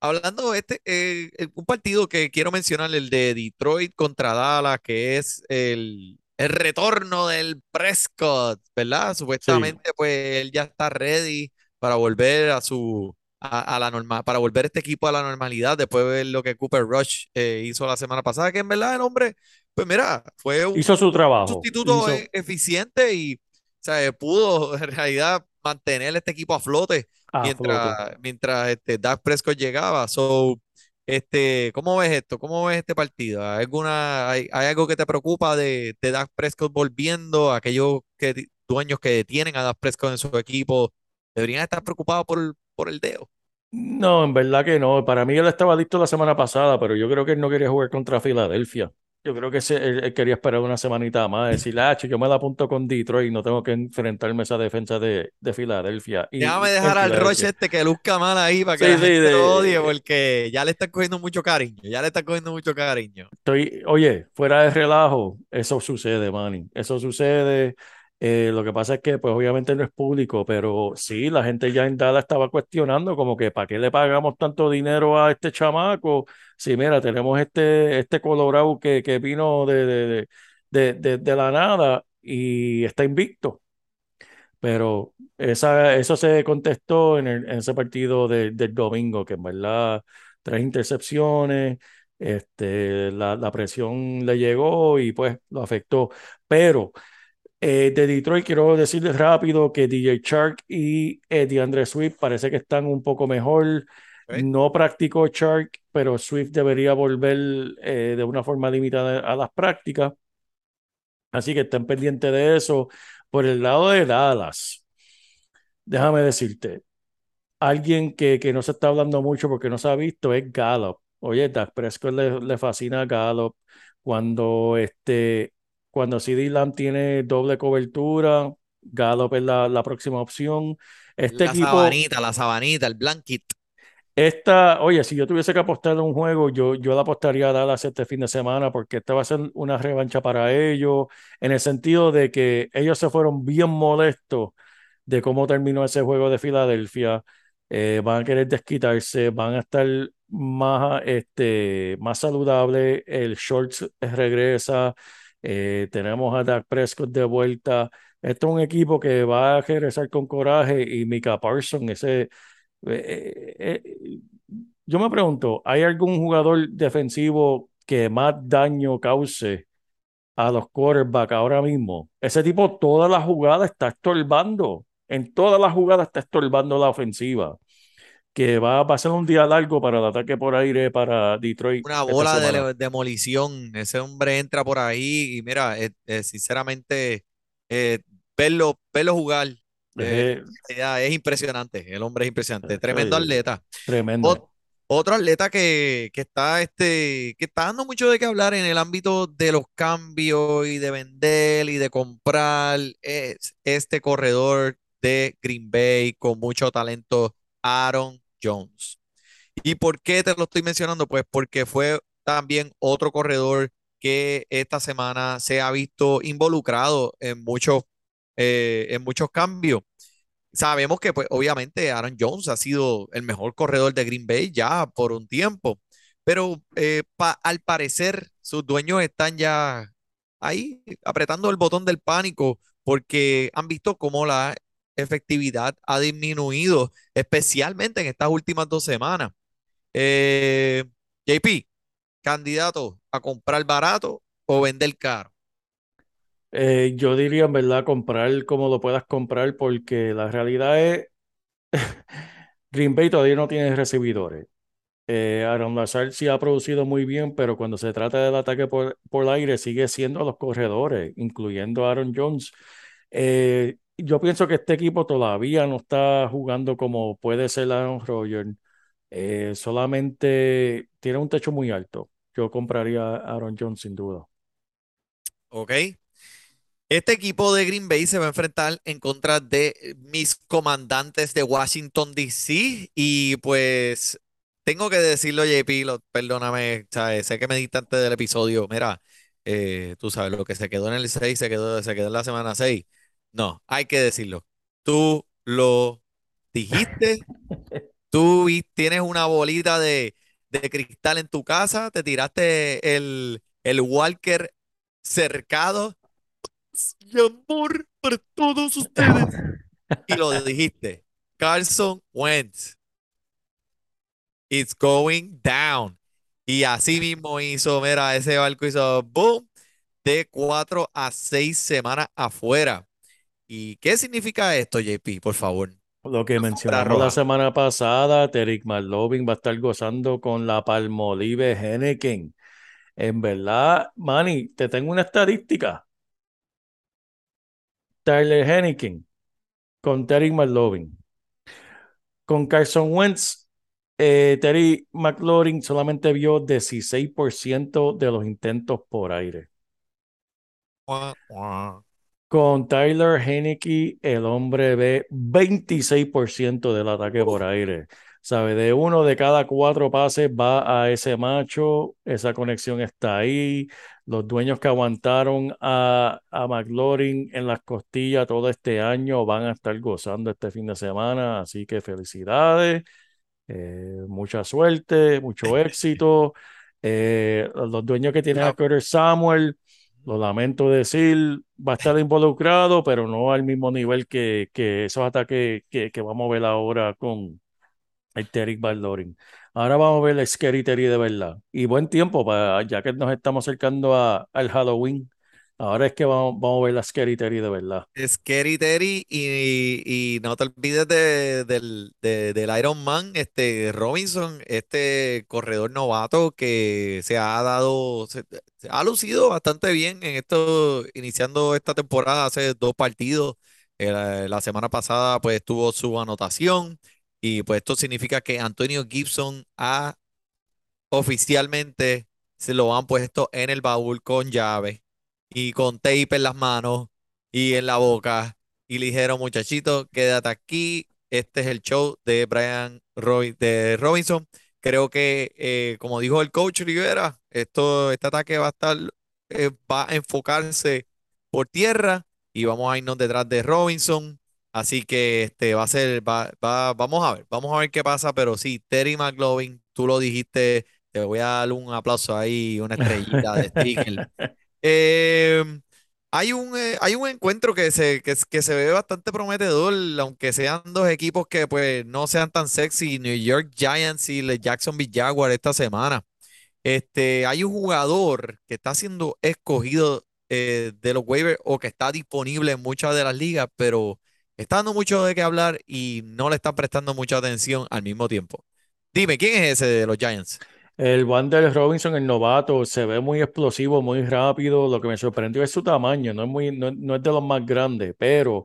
hablando de este, eh, un partido que quiero mencionar, el de Detroit contra Dallas, que es el, el retorno del Prescott, ¿verdad? Sí, Supuestamente, pues él ya está ready para volver a su, a, a la norma, para volver este equipo a la normalidad después de ver lo que Cooper Rush eh, hizo la semana pasada, que en verdad el hombre, pues mira, fue un hizo su trabajo. sustituto Hizo e- eficiente y, o sea, pudo en realidad mantener este equipo a flote mientras, mientras este Dak Prescott llegaba. So, este, ¿cómo ves esto? ¿Cómo ves este partido? ¿Hay alguna, hay, hay algo que te preocupa de, de Dak Prescott volviendo? Aquellos que, dueños que tienen a Dak Prescott en su equipo deberían estar preocupados por, por el dedo. No, en verdad que no. Para mí él estaba listo la semana pasada, pero yo creo que él no quería jugar contra Filadelfia. Yo creo que él, él quería esperar una semanita más, decir, ah, yo me la apunto con Detroit y no tengo que enfrentarme a esa defensa de, de Filadelfia. Y, Déjame dejar al. Roche este que luzca mal ahí para que Sí, la sí, gente de- lo odie porque ya le están cogiendo mucho cariño, ya le están cogiendo mucho cariño. Estoy, oye, fuera de relajo, eso sucede, Manny. Eso sucede. Eh, lo que pasa es que, pues, obviamente no es público, pero sí, la gente ya en Dallas estaba cuestionando, como que, ¿para qué le pagamos tanto dinero a este chamaco? Si, mira, tenemos este, este Colorado que, que vino de, de, de, de- de la nada y está invicto. Pero esa, eso se contestó en, el- en ese partido de- del domingo, que en verdad tres intercepciones, este, la, la presión le llegó y pues lo afectó. Pero eh, de Detroit quiero decirles rápido que DJ Chark y eh, DeAndre Swift parece que están un poco mejor. No practicó Chark, pero Swift debería volver eh, de una forma limitada a las prácticas. Así que estén pendientes de eso. Por el lado de Dallas, déjame decirte, alguien que, que no se está hablando mucho porque no se ha visto es Gallup. Oye, Dak Prescott le, le fascina a Gallup. Cuando, este, cuando CD Lamb tiene doble cobertura, Gallup es la, la próxima opción. Este La equipo, sabanita, la sabanita, el blanket. esta, oye, si yo tuviese que apostar en un juego, yo, yo la apostaría a Dallas este fin de semana porque esta va a ser una revancha para ellos, en el sentido de que ellos se fueron bien molestos de cómo terminó ese juego de Filadelfia. Eh, van a querer desquitarse, van a estar más, este, más saludables. El Shorts regresa, eh, tenemos a Dak Prescott de vuelta. Esto es un equipo que va a regresar con coraje y Mika Parsons, ese eh, eh, eh, yo me pregunto, ¿hay algún jugador defensivo que más daño cause a los quarterbacks ahora mismo? Ese tipo todas las jugadas está estorbando. En todas las jugadas está estorbando la ofensiva. Que va, a ser un día largo para el ataque por aire para Detroit. Una bola de demolición. Ese hombre entra por ahí y mira, eh, eh, sinceramente, eh, verlo, verlo jugar eh, Es impresionante. El hombre es impresionante. Tremendo atleta. tremendo. Ot- otro atleta que, que está este, que está dando mucho de qué hablar en el ámbito de los cambios y de vender y de comprar es este corredor de Green Bay con mucho talento, Aaron Jones. ¿Y por qué te lo estoy mencionando? Pues porque fue también otro corredor que esta semana se ha visto involucrado en muchos, eh, en muchos cambios. Sabemos que, pues, obviamente, Aaron Jones ha sido el mejor corredor de Green Bay ya por un tiempo, pero eh, al parecer sus dueños están ya ahí apretando el botón del pánico porque han visto cómo la efectividad ha disminuido, especialmente en estas últimas dos semanas. Eh, JP, candidato a comprar barato o vender caro. Eh, yo diría en verdad comprar como lo puedas comprar porque la realidad es Green Bay todavía no tiene recibidores. Eh, Aaron Lazard sí ha producido muy bien, pero cuando se trata del ataque por, por aire sigue siendo los corredores, incluyendo Aaron Jones. Yo pienso que este equipo todavía no está jugando como puede ser Aaron Rodgers. Eh, solamente tiene un techo muy alto. Yo compraría a Aaron Jones sin duda. ¿Ok? Este equipo de Green Bay se va a enfrentar en contra de mis comandantes de Washington, D.C. Y pues tengo que decirlo, JP, lo- perdóname, ¿sabes? sé que me diste antes del episodio. Mira, eh, tú sabes, lo que se quedó en el 6 se quedó, se quedó en la semana 6. No, hay que decirlo. Tú lo dijiste, tú tienes una bolita de, de cristal en tu casa, te tiraste el, el Walker cercado y amor para todos ustedes. Y lo dijiste. Carson Wentz. It's going down. Y así mismo hizo, mira, ese barco hizo boom de cuatro a seis semanas afuera. ¿Y qué significa esto, JP? Por favor. Lo que Alfombra mencionamos la semana pasada, Terry McLovin va a estar gozando con la Palmolive Henneken. En verdad, Manny, te tengo una estadística. Tyler Henneken con Terry McLovin. Con Carson Wentz, eh, Terry McLaurin solamente vio 16% de los intentos por aire. Con Tyler Heineke, el hombre ve 26% del ataque por aire. ¿Sabe? De uno de cada cuatro pases va a ese macho, esa conexión está ahí. Los dueños que aguantaron a, a McLaurin en las costillas todo este año van a estar gozando este fin de semana, así que felicidades, eh, mucha suerte, mucho éxito. Eh, los dueños que tienen a Curtis Samuel, lo lamento decir, va a estar involucrado, pero no al mismo nivel que, que esos ataques que, que vamos a ver ahora con el Terry McLaurin. Ahora vamos a ver el Scary Terry de verdad. Y buen tiempo, para, ya que nos estamos acercando a, al Halloween. Ahora es que vamos, vamos a ver la Scary Terry de verdad. Scary Terry y, y no te olvides de- de- del Iron Man, este Robinson, este corredor novato que se ha dado, se, ha lucido bastante bien en esto, iniciando esta temporada hace dos partidos. Eh, la, la semana pasada pues tuvo su anotación y pues esto significa que Antonio Gibson ha oficialmente se lo han puesto en el baúl con llave y con tape en las manos y en la boca y le dijeron, muchachito, quédate aquí. Este es el show de Brian Roy- de Robinson. Creo que, eh, como dijo el coach Rivera, esto, este ataque va a estar, eh, va a enfocarse por tierra y vamos a irnos detrás de Robinson. Así que este va a ser, va, va- vamos a ver, vamos a ver qué pasa, pero sí, Terry McLovin, tú lo dijiste, te voy a dar un aplauso ahí, una estrellita de sticker. Eh, hay un, eh, hay un encuentro que se, que, se ve bastante prometedor, aunque sean dos equipos que pues no sean tan sexy, New York Giants y Jacksonville Jaguars esta semana. Este, hay un jugador que está siendo escogido eh, de los waivers o que está disponible en muchas de las ligas, pero está dando mucho de qué hablar y no le están prestando mucha atención al mismo tiempo. Dime, ¿quién es ese de los Giants? El Wander Robinson, el novato, se ve muy explosivo, muy rápido. Lo que me sorprendió es su tamaño, no es, muy, no, es de los más grandes, pero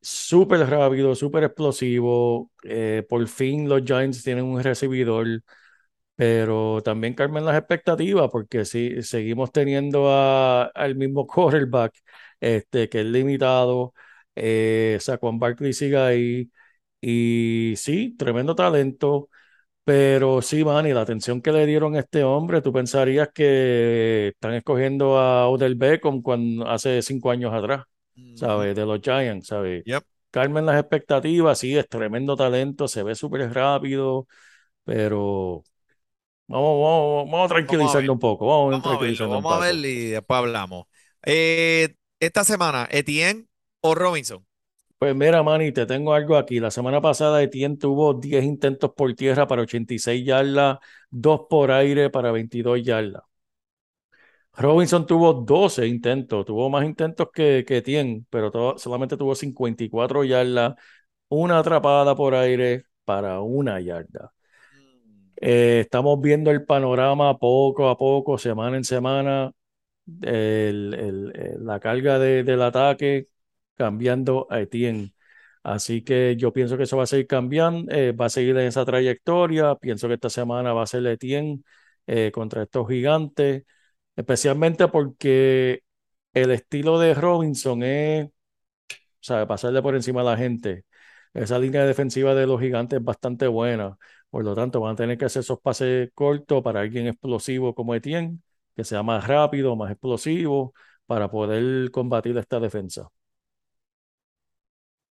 súper rápido, súper explosivo. Eh, por fin los Giants tienen un recibidor, pero también calmen las expectativas porque sí, seguimos teniendo a- al mismo quarterback, este, que es limitado. Eh, Saquon Barkley sigue ahí. Y sí, tremendo talento. Pero sí, Manny, la atención que le dieron a este hombre, tú pensarías que están escogiendo a Odell Beckham cuando hace cinco años atrás. ¿sabes? De los Giants, ¿sabes? Yep. Calmen las expectativas, sí, es tremendo talento, se ve súper rápido, pero vamos, vamos, vamos a tranquilizarlo ver. un poco, vamos a Vamos a verlo, vamos a verlo y después hablamos. Eh, esta semana, Etienne o Robinson. Pues mira, Manny, te tengo algo aquí. La semana pasada Etienne tuvo 10 intentos por tierra para 86 yardas, 2 por aire para 22 yardas. Robinson tuvo 12 intentos, tuvo más intentos que, que Etienne, pero to- solamente tuvo 54 yardas, una atrapada por aire para una yarda. Mm, Eh, estamos viendo el panorama poco a poco, semana en semana, el- el- el- la carga de- del ataque cambiando a Etienne. Así que yo pienso que eso va a seguir cambiando, eh, va a seguir en esa trayectoria. Pienso que esta semana va a ser Etienne eh, contra estos gigantes, especialmente porque el estilo de Robinson es, sabe, pasarle por encima a la gente. Esa línea defensiva de los gigantes es bastante buena. Por lo tanto, van a tener que hacer esos pases cortos para alguien explosivo como Etienne, que sea más rápido, más explosivo, para poder combatir esta defensa.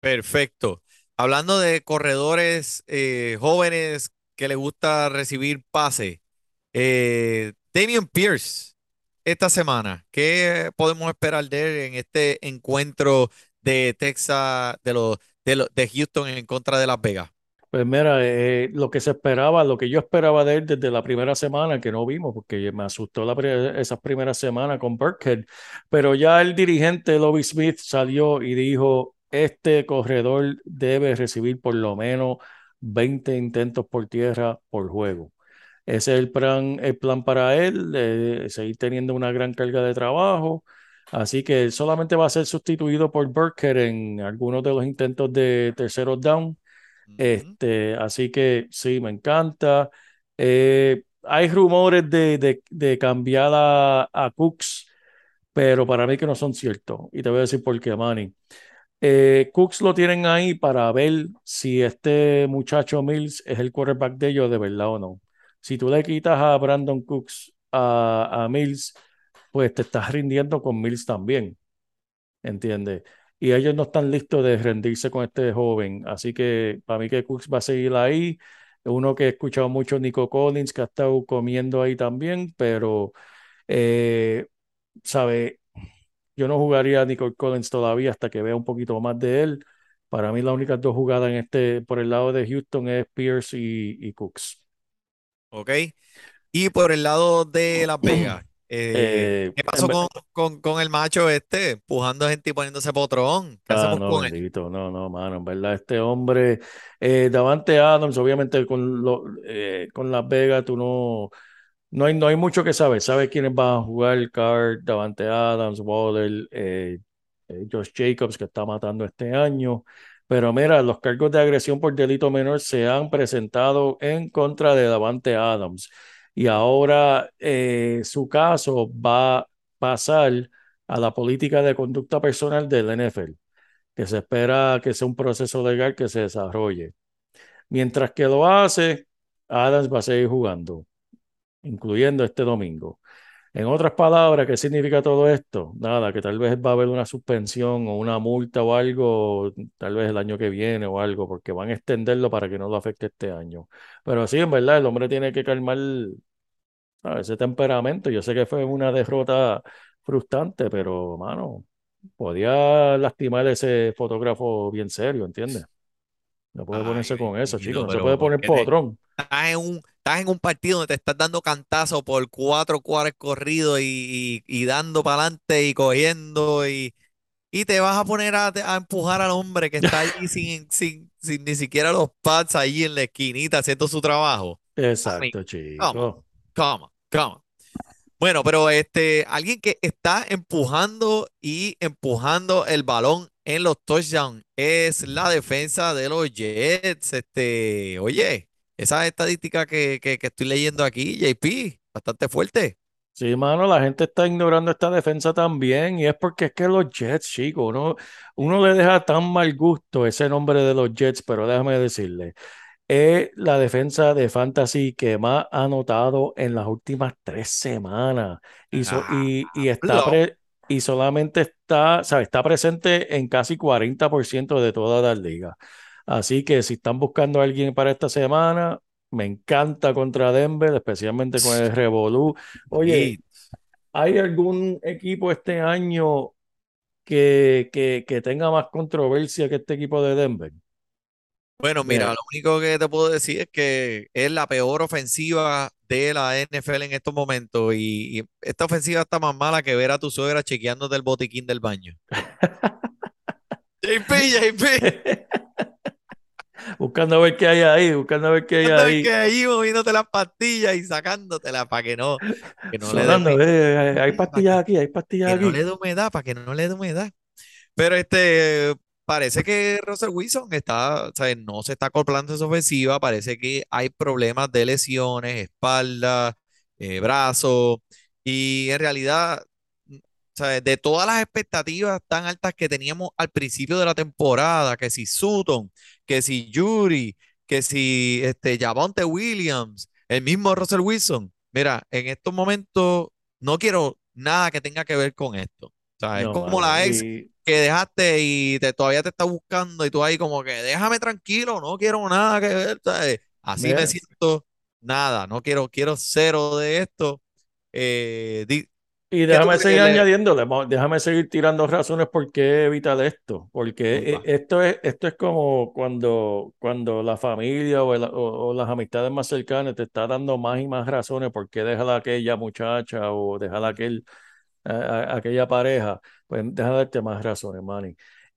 Perfecto. Hablando de corredores eh, jóvenes que les gusta recibir pase, eh, Damian Pierce, esta semana, ¿qué podemos esperar de él en este encuentro de Texas, de los de, Houston en contra de Las Vegas? Pues mira, eh, lo que se esperaba, lo que yo esperaba de él desde la primera semana, que no vimos, porque me asustó la esas primeras semanas con Burkhead, pero ya el dirigente Lobby Smith salió y dijo, este corredor debe recibir por lo menos 20 intentos por tierra por juego. Ese es el plan, el plan para él, seguir teniendo una gran carga de trabajo. Así que él solamente va a ser sustituido por Burkhead en algunos de los intentos de terceros down. Este, así que sí, me encanta. Eh, hay rumores de, de- de cambiar a, a Cooks, pero para mí que no son ciertos. Y te voy a decir por qué, Manny. Eh, Cooks lo tienen ahí para ver si este muchacho Mills es el quarterback de ellos de verdad o no. Si tú le quitas a Brandon Cooks a, a Mills, pues te estás rindiendo con Mills también, ¿entiendes? Y ellos no están listos de rendirse con este joven. Así que para mí que Cooks va a seguir ahí. Uno que he escuchado mucho, Nico Collins, que ha estado comiendo ahí también, pero, eh, ¿sabe? Yo no jugaría a Nico Collins todavía hasta que vea un poquito más de él. Para mí las únicas dos jugadas en este, por el lado de Houston es Pierce y, y Cooks. ¿Ok? Y por el lado de Las Vegas, eh, Eh, ¿qué pasó con, con, con el macho este, empujando gente y poniéndose potrón? ¿Qué Ah, no, con él? bendito, no, no, mano, en verdad, este hombre, eh, Davante Adams, obviamente con, lo, con Las Vegas, tú no, no hay, no hay mucho que saber, sabes quiénes van a jugar, Card, Davante Adams, Waller, eh, eh, Josh Jacobs, que está matando este año, pero mira, los cargos de agresión por delito menor se han presentado en contra de Davante Adams, y ahora eh, su caso va a pasar a la política de conducta personal del NFL que se espera que sea un proceso legal que se desarrolle. Mientras que lo hace, Adams va a seguir jugando, incluyendo este domingo. En otras palabras, ¿qué significa todo esto? Nada, que tal vez va a haber una suspensión o una multa o algo, tal vez el año que viene o algo, porque van a extenderlo para que no lo afecte este año. Pero sí, en verdad, el hombre tiene que calmar ¿sabes? ese temperamento. Yo sé que fue una derrota frustrante, pero, mano, podía lastimar ese fotógrafo bien serio, ¿entiendes? No puede Ay, ponerse con eso, chico. bendito, No se puede ¿por poner potrón. Estás en un, estás en un partido donde te estás dando cantazo por cuatro cuadros corridos y, y, y dando para adelante y cogiendo y, y te vas a poner a, a empujar al hombre que está allí sin, sin, sin ni siquiera los pads allí en la esquinita haciendo su trabajo. Exacto, chico. come on. Bueno, pero este, alguien que está empujando y empujando el balón en los touchdowns es la defensa de los Jets. Este, oye, esa estadística que, que, que estoy leyendo aquí, JP, bastante fuerte. Sí, mano, la gente está ignorando esta defensa también y es porque es que los Jets, chicos, uno, uno le deja tan mal gusto ese nombre de los Jets, pero déjame decirle, es la defensa de fantasy que más ha anotado en las últimas tres semanas y, so- y, y está pre- y solamente está, o sea, está presente en casi 40% de todas las ligas. Así que si están buscando a alguien para esta semana, me encanta contra Denver, especialmente con el Revolú. Oye, ¿hay algún equipo este año que, que, que tenga más controversia que este equipo de Denver? bueno, mira, lo único que te puedo decir es que es la peor ofensiva de la NFL en estos momentos y, y esta ofensiva está más mala que ver a tu suegra chequeándote el botiquín del baño. JP, JP. buscando a ver qué hay ahí, buscando a ver qué hay ahí. que ahí moviéndote las pastillas y sacándotelas para que no, que no le dé Sonando, eh, hay, para pastillas aquí, hay pastillas que no aquí. le dé humedad, para que no le dé humedad. Pero este, parece que Russell Wilson está, o sea, no se está acoplando esa ofensiva, parece que hay problemas de lesiones, espalda, eh, brazo, y en realidad, sea, de todas las expectativas tan altas que teníamos al principio de la temporada, que si Sutton, que si Yuri, que si este, Javonte Williams, el mismo Russell Wilson, mira, en estos momentos no quiero nada que tenga que ver con esto. O sea, es como la ex que dejaste y te, todavía te está buscando y tú ahí como que déjame tranquilo, no quiero nada que ver, ¿sabes? Así me mira, siento, nada, no quiero, quiero cero de esto. Eh, di- y ¿qué tú déjame seguir Le- añadiéndole, déjame seguir tirando razones por qué evitar esto, porque eh, esto es, esto es como cuando, cuando la familia o, el- o- o las amistades más cercanas te está dando más y más razones por qué dejar a aquella muchacha o dejar a aquel, a- a- aquella pareja, pues deja de darte más razones, Manny.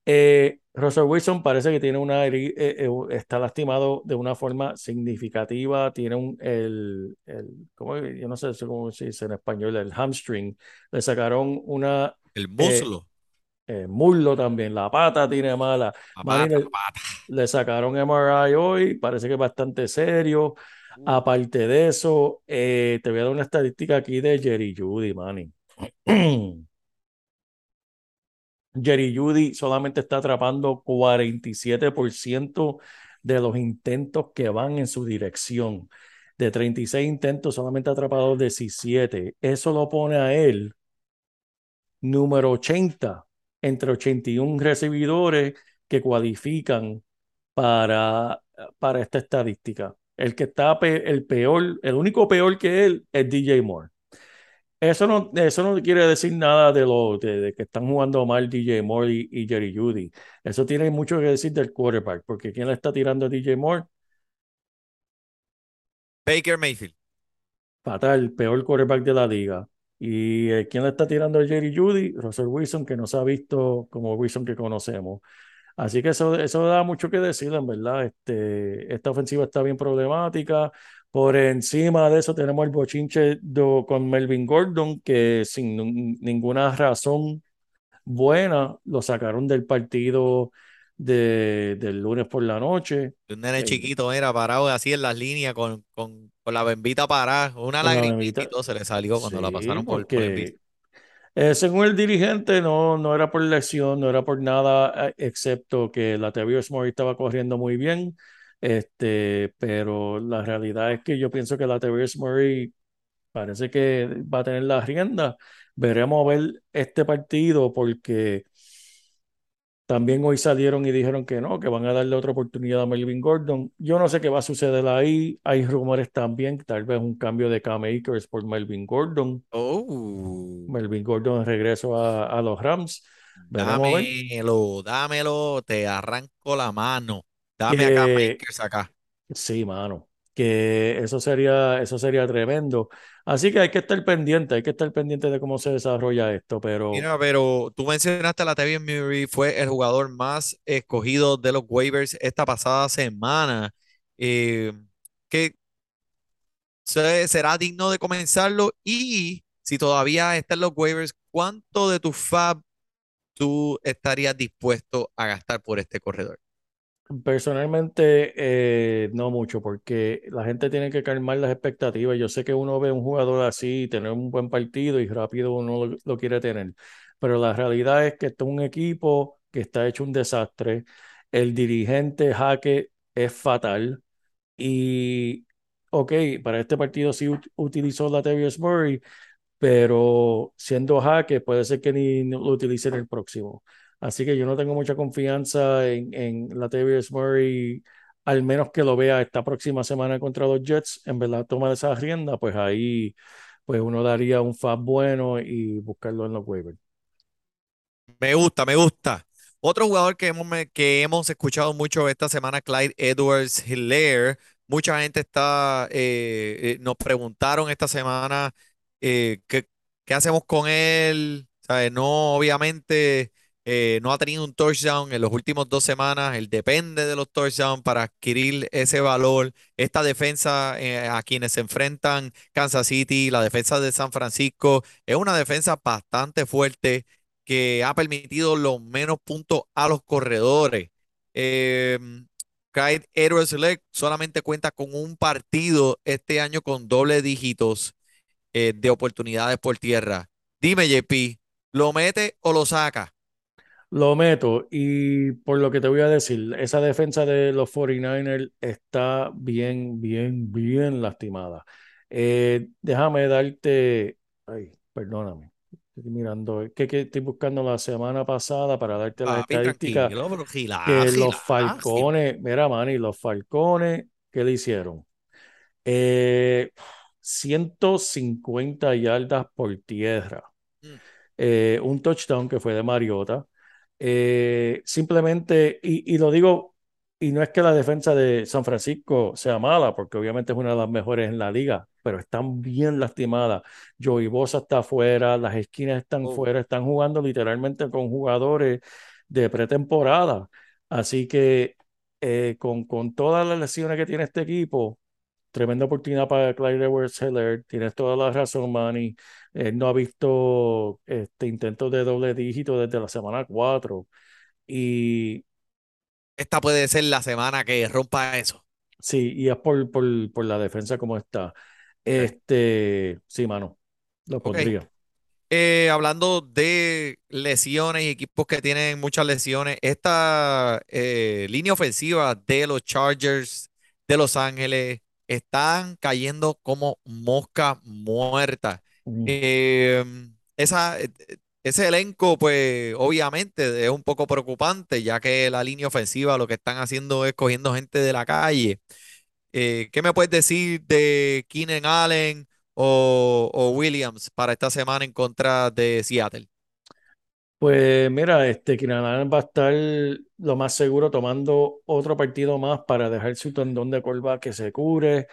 Eh, Russell Wilson parece que tiene una eh, eh, está lastimado de una forma significativa, tiene un, el, el ¿cómo? yo no sé cómo se dice en español, el hamstring, le sacaron una, el eh, muslo. el muslo también, la pata tiene mala. La pata, le, la pata. le sacaron MRI hoy, parece que es bastante serio. Aparte de eso, eh, te voy a dar una estadística aquí de Jerry Judy, Manny. Jerry Judy solamente está atrapando 47% de los intentos que van en su dirección. De 36 intentos, solamente ha atrapado 17. Eso lo pone a él número 80 entre 81 recibidores que cualifican para, para esta estadística. El que está el peor, el único peor que él es DJ Moore. Eso no, eso no quiere decir nada de lo de, de que están jugando mal DJ Moore y, y, Jerry Judy. Eso tiene mucho que decir del quarterback, porque ¿quién le está tirando a DJ Moore? Baker Mayfield. Fatal, peor quarterback de la liga. ¿Y eh, quién le está tirando a Jerry Judy? Russell Wilson, que no se ha visto como Wilson que conocemos. Así que eso, eso da mucho que decir, en verdad. Este, esta ofensiva está bien problemática. Por encima de eso tenemos el bochinche do, con Melvin Gordon, que sin ninguna razón buena lo sacaron del partido de, del lunes por la noche. Un nene Eh, chiquito era parado así en las líneas con, con, con la bembita parada, una la lagrimita todo se le salió cuando la Sí, pasaron por, por el porque eh, según el dirigente no, no era por lesión, no era por nada, eh, excepto que la Tevius Murray estaba corriendo muy bien. Este, pero la realidad es que yo pienso que la Tevius Murray parece que va a tener la rienda. Veremos a ver este partido porque también hoy salieron y dijeron que no, que van a darle otra oportunidad a Melvin Gordon. Yo no sé qué va a suceder ahí. Hay rumores también, tal vez un cambio de Cam Akers por Melvin Gordon. Oh, Melvin Gordon regreso a, a los Rams. Veremos dámelo, dámelo, te arranco la mano. Dame acá, Que, Makers acá. sí, mano, que eso sería, eso sería tremendo. Así que hay que estar pendiente, hay que estar pendiente de cómo se desarrolla esto, pero Mira, pero tú mencionaste a la Latavius Murray, fue el jugador más escogido de los waivers esta pasada semana. Eh, ¿qué se- será digno de comenzarlo? Y si todavía está en los waivers, ¿cuánto de tu fab tú estarías dispuesto a gastar por este corredor? Personalmente, eh, no mucho, porque la gente tiene que calmar las expectativas. Yo sé que uno ve un jugador así, tener un buen partido y rápido uno lo, lo quiere tener, pero la realidad es que esto es un equipo que está hecho un desastre. El dirigente Jaque es fatal y, ok, para este partido sí ut- utilizó la Latavius Murray, pero siendo Jaque puede ser que ni lo utilice en el próximo. Así que yo no tengo mucha confianza en, en Latavius Murray, al menos que lo vea esta próxima semana contra los Jets, en verdad toma esa rienda, pues ahí pues uno daría un fab bueno y buscarlo en los waivers. Me gusta, me gusta. Otro jugador que hemos, que hemos escuchado mucho esta semana, Clyde Edwards Hilaire. Mucha gente está, eh, eh, nos preguntaron esta semana eh, qué, qué hacemos con él. ¿Sabe? No, obviamente, eh, no ha tenido un touchdown en las últimas dos semanas. Él depende de los touchdowns para adquirir ese valor. Esta defensa eh, a quienes se enfrentan Kansas City, la defensa de San Francisco, es una defensa bastante fuerte que ha permitido los menos puntos a los corredores. Eh, Clyde Edwards-Helaire solamente cuenta con un partido este año con doble dígitos eh, de oportunidades por tierra. Dime, JP, ¿lo mete o lo saca? Lo meto y por lo que te voy a decir, esa defensa de los 49ers está bien, bien, bien lastimada. Eh, déjame darte, ay, perdóname, estoy mirando, que, que estoy buscando la semana pasada para darte pero gila, que los Falcones, mira, Manny, los Falcones, ¿qué le hicieron? Eh, 150 yardas por tierra Mm. eh, un touchdown que fue de Mariota. Eh, simplemente, y, y lo digo, y no es que la defensa de San Francisco sea mala, porque obviamente es una de las mejores en la liga, pero están bien lastimadas. Joey Bosa está afuera, las esquinas están Oh. fuera, están jugando literalmente con jugadores de pretemporada. Así que eh, con, con todas las lesiones que tiene este equipo, tremenda oportunidad para Clyde Edwards-Helaire. Tienes toda la razón, Manny. Él no ha visto este intentos de doble dígito desde la semana 4. Y Esta puede ser la semana que rompa eso. sí, y es por, por, por la defensa como está. Este, sí, mano, lo pondría. Eh, hablando de lesiones y equipos que tienen muchas lesiones, esta eh, línea ofensiva de los Chargers de Los Ángeles están cayendo como mosca muerta. Eh, esa, eh, ese elenco, pues obviamente es un poco preocupante, ya que la línea ofensiva lo que están haciendo es cogiendo gente de la calle. Eh, ¿qué me puedes decir de Keenan Allen o, o Williams para esta semana en contra de Seattle? Pues mira, este Allen va a estar lo más seguro tomando otro partido más para dejar su tendón de corva que se cure,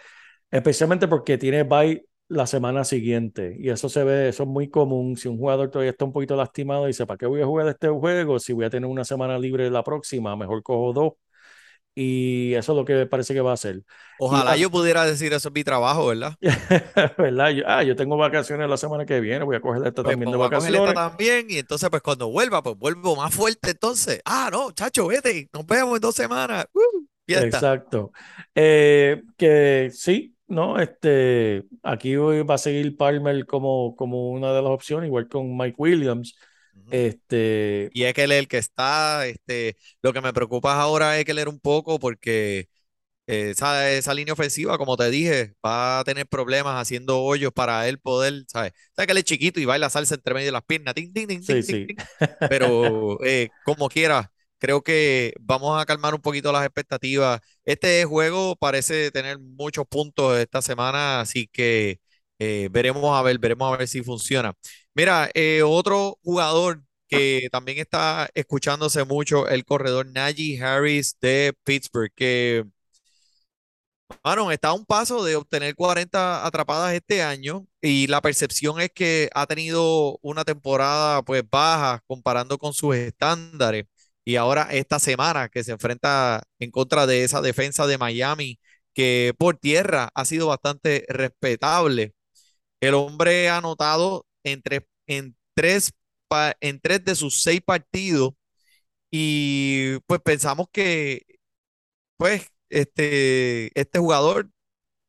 especialmente porque tiene bye la semana siguiente y eso se ve, eso es muy común. Si un jugador todavía está un poquito lastimado y dice, ¿para qué voy a jugar este juego si voy a tener una semana libre la próxima? Mejor cojo dos y eso es lo que parece que va a hacer. Ojalá va- yo pudiera decir eso es mi trabajo, ¿verdad? ¿verdad? Yo, ah, yo tengo vacaciones la semana que viene, voy a coger esta Pues, también de pues, voy a esta vacaciones. también y entonces pues cuando vuelva, pues vuelvo más fuerte entonces. Ah, no, chacho, vete, nos vemos en dos semanas. ¡Uh! fiesta. Exacto. Eh, que sí, ¿no? Este, aquí va a seguir Palmer como, como una de las opciones, igual con Mike Williams. Este, Y es que él es el que está, este, lo que me preocupa ahora es que leer un poco porque eh, esa, esa línea ofensiva, como te dije, va a tener problemas haciendo hoyos para él poder, ¿sabes? Sabes que él es chiquito y baila salsa entre medio de las piernas, ting, ting, ting, sí, ting, sí. ting, ting. Pero eh, como quiera, creo que vamos a calmar un poquito las expectativas. Este juego parece tener muchos puntos esta semana, así que eh, veremos a ver, veremos a ver si funciona. Mira, eh, otro jugador que también está escuchándose mucho, el corredor Najee Harris de Pittsburgh, que, mano, está a un paso de obtener 40 atrapadas este año y la percepción es que ha tenido una temporada pues baja comparando con sus estándares y ahora esta semana que se enfrenta en contra de esa defensa de Miami que por tierra ha sido bastante respetable. El hombre ha anotado en tres, en tres, en tres de sus seis partidos y pues pensamos que pues este, este jugador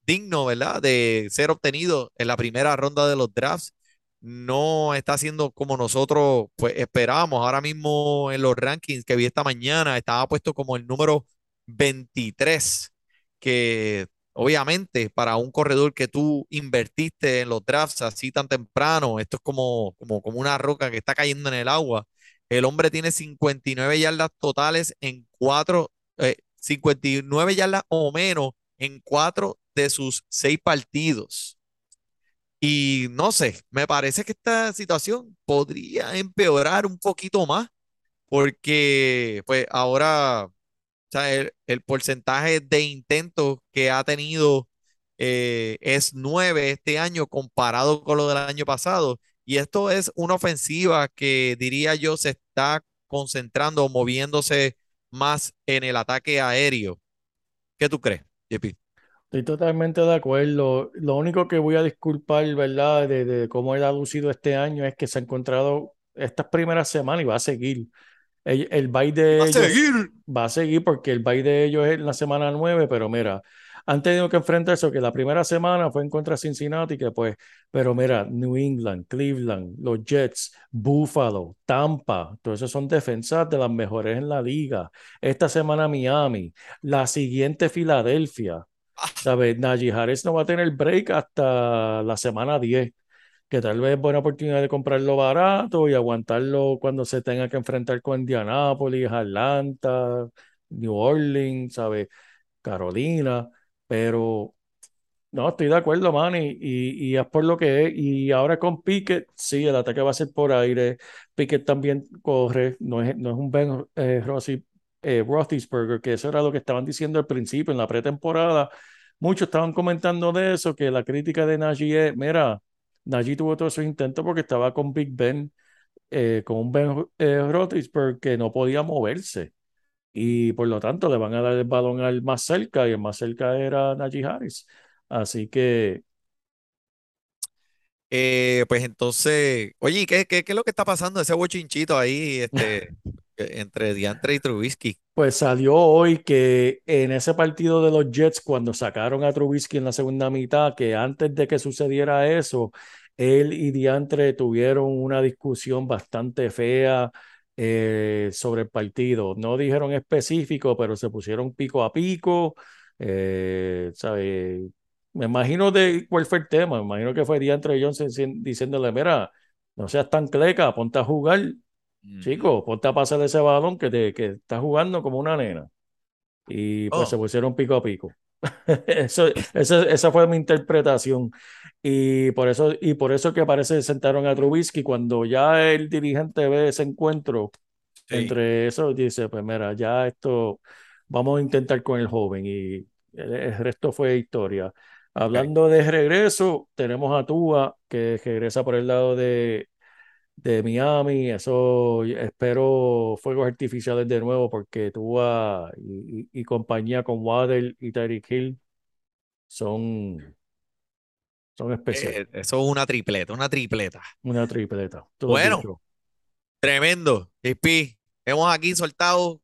digno, ¿verdad? De ser obtenido en la primera ronda de los drafts, no está haciendo como nosotros pues esperábamos. Ahora mismo en los rankings que vi esta mañana estaba puesto como el número 23, que obviamente para un corredor que tú invertiste en los drafts así tan temprano, esto es como, como, como una roca que está cayendo en el agua. El hombre tiene 59 yardas totales en cuatro, eh, 59 yardas o menos en cuatro de sus seis partidos. Y no sé, me parece que esta situación podría empeorar un poquito más, porque pues ahora, el, porcentaje de intentos que ha tenido eh, es 9 este año comparado con lo del año pasado. Y esto es una ofensiva que diría yo se está concentrando moviéndose más en el ataque aéreo. ¿Qué tú crees, JP? Estoy totalmente de acuerdo. Lo único que voy a disculpar, ¿verdad? De, de cómo él ha lucido este año es que se ha encontrado estas primeras semanas y va a seguir. El, el bye de ¡Va a ellos seguir! va a seguir porque el bye de ellos es en la semana 9, pero mira, han tenido que enfrentar eso, que la primera semana fue en contra de Cincinnati, que pues, pero mira, New England, Cleveland, los Jets, Buffalo, Tampa, todos esos son defensas de las mejores en la liga. Esta semana Miami, la siguiente Filadelfia. ¿Sabes? Najee Harris no va a tener break hasta la semana 10, que tal vez es buena oportunidad de comprarlo barato y aguantarlo cuando se tenga que enfrentar con Indianapolis, Atlanta, New Orleans, ¿sabes? Carolina, pero no, estoy de acuerdo, man, y, y, y es por lo que es. Y ahora con Pickett, sí, el ataque va a ser por aire. Pickett también corre, no es, no es un Ben eh, Rossi- eh, Roethlisberger, que eso era lo que estaban diciendo al principio, en la pretemporada. Muchos estaban comentando de eso, que la crítica de Najee es, mira, Najee tuvo todos esos intentos porque estaba con Big Ben, eh, con un Ben eh, Roethlisberger que no podía moverse. Y por lo tanto le van a dar el balón al más cerca y el más cerca era Najee Harris. Así que Eh, pues entonces, oye, ¿y ¿qué, qué, qué es lo que está pasando? Ese bochinchito ahí, este, entre Diantre y Trubisky. Pues salió hoy que en ese partido de los Jets, cuando sacaron a Trubisky en la segunda mitad, que antes de que sucediera eso, él y Diantre tuvieron una discusión bastante fea eh, sobre el partido. No dijeron específico, pero se pusieron pico a pico. Eh, ¿sabe? Me imagino de cuál fue el tema. Me imagino que fue Diantre Johnson diciéndole, mira, no seas tan cleca, ponte a jugar. Chico, ponte a pasar ese balón que, te, que estás jugando como una nena. Y pues Oh. se pusieron pico a pico. Eso, esa, esa fue mi interpretación. Y por eso, y por eso que parece sentaron a Trubisky cuando ya el dirigente ve ese encuentro Sí. entre eso, dice, pues mira, ya esto vamos a intentar con el joven y el, el resto fue historia. Hablando de regreso, tenemos a Tua que regresa por el lado de, de Miami. Eso espero fuegos artificiales de nuevo porque Tua y, y- y compañía con Waddle y Tyreek Hill son, son especiales. Eh, eso es una tripleta, una tripleta. Una tripleta. Bueno. Tremendo. JP, hemos aquí soltado.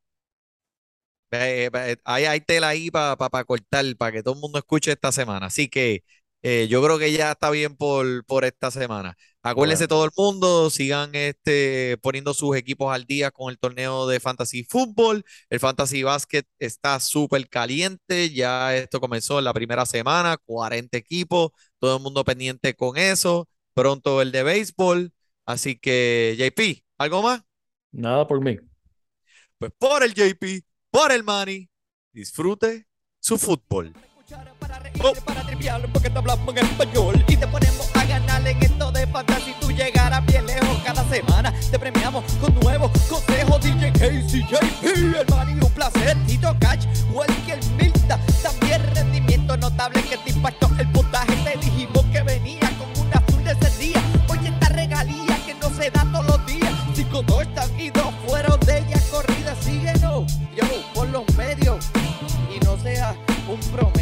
eh, eh, hay, hay tela ahí para cortar, para que todo el mundo escuche esta semana. Así que eh, yo creo que ya está bien por, por esta semana. Acuérdense todo el mundo, sigan este, poniendo sus equipos al día con el torneo de Fantasy Fútbol. El Fantasy Basket está súper caliente. Ya esto comenzó en la primera semana, 40 equipos, todo el mundo pendiente con eso. Pronto el de béisbol. Así que, JP, ¿algo más? Nada por mí. Pues por el JP, por el Manny, disfrute su fútbol. Escuchar, para reír, Oh. para triviar, porque te hablamos en español y te ponemos a ganar en esto de fantasy. Tú llegarás bien lejos cada semana. Te premiamos con nuevos consejos. DJ Casey, JP, hermano, y un placer. Tito Cash, Welker Milta. También rendimiento notable que te impactó el puntaje. Te dijimos que venía con una azul de ese día. Oye, esta regalía que no se da todos los días. Cinco touchdowns y dos fueron de ella corrida. Síguenos, yo, por los medios. Y no seas un promedio.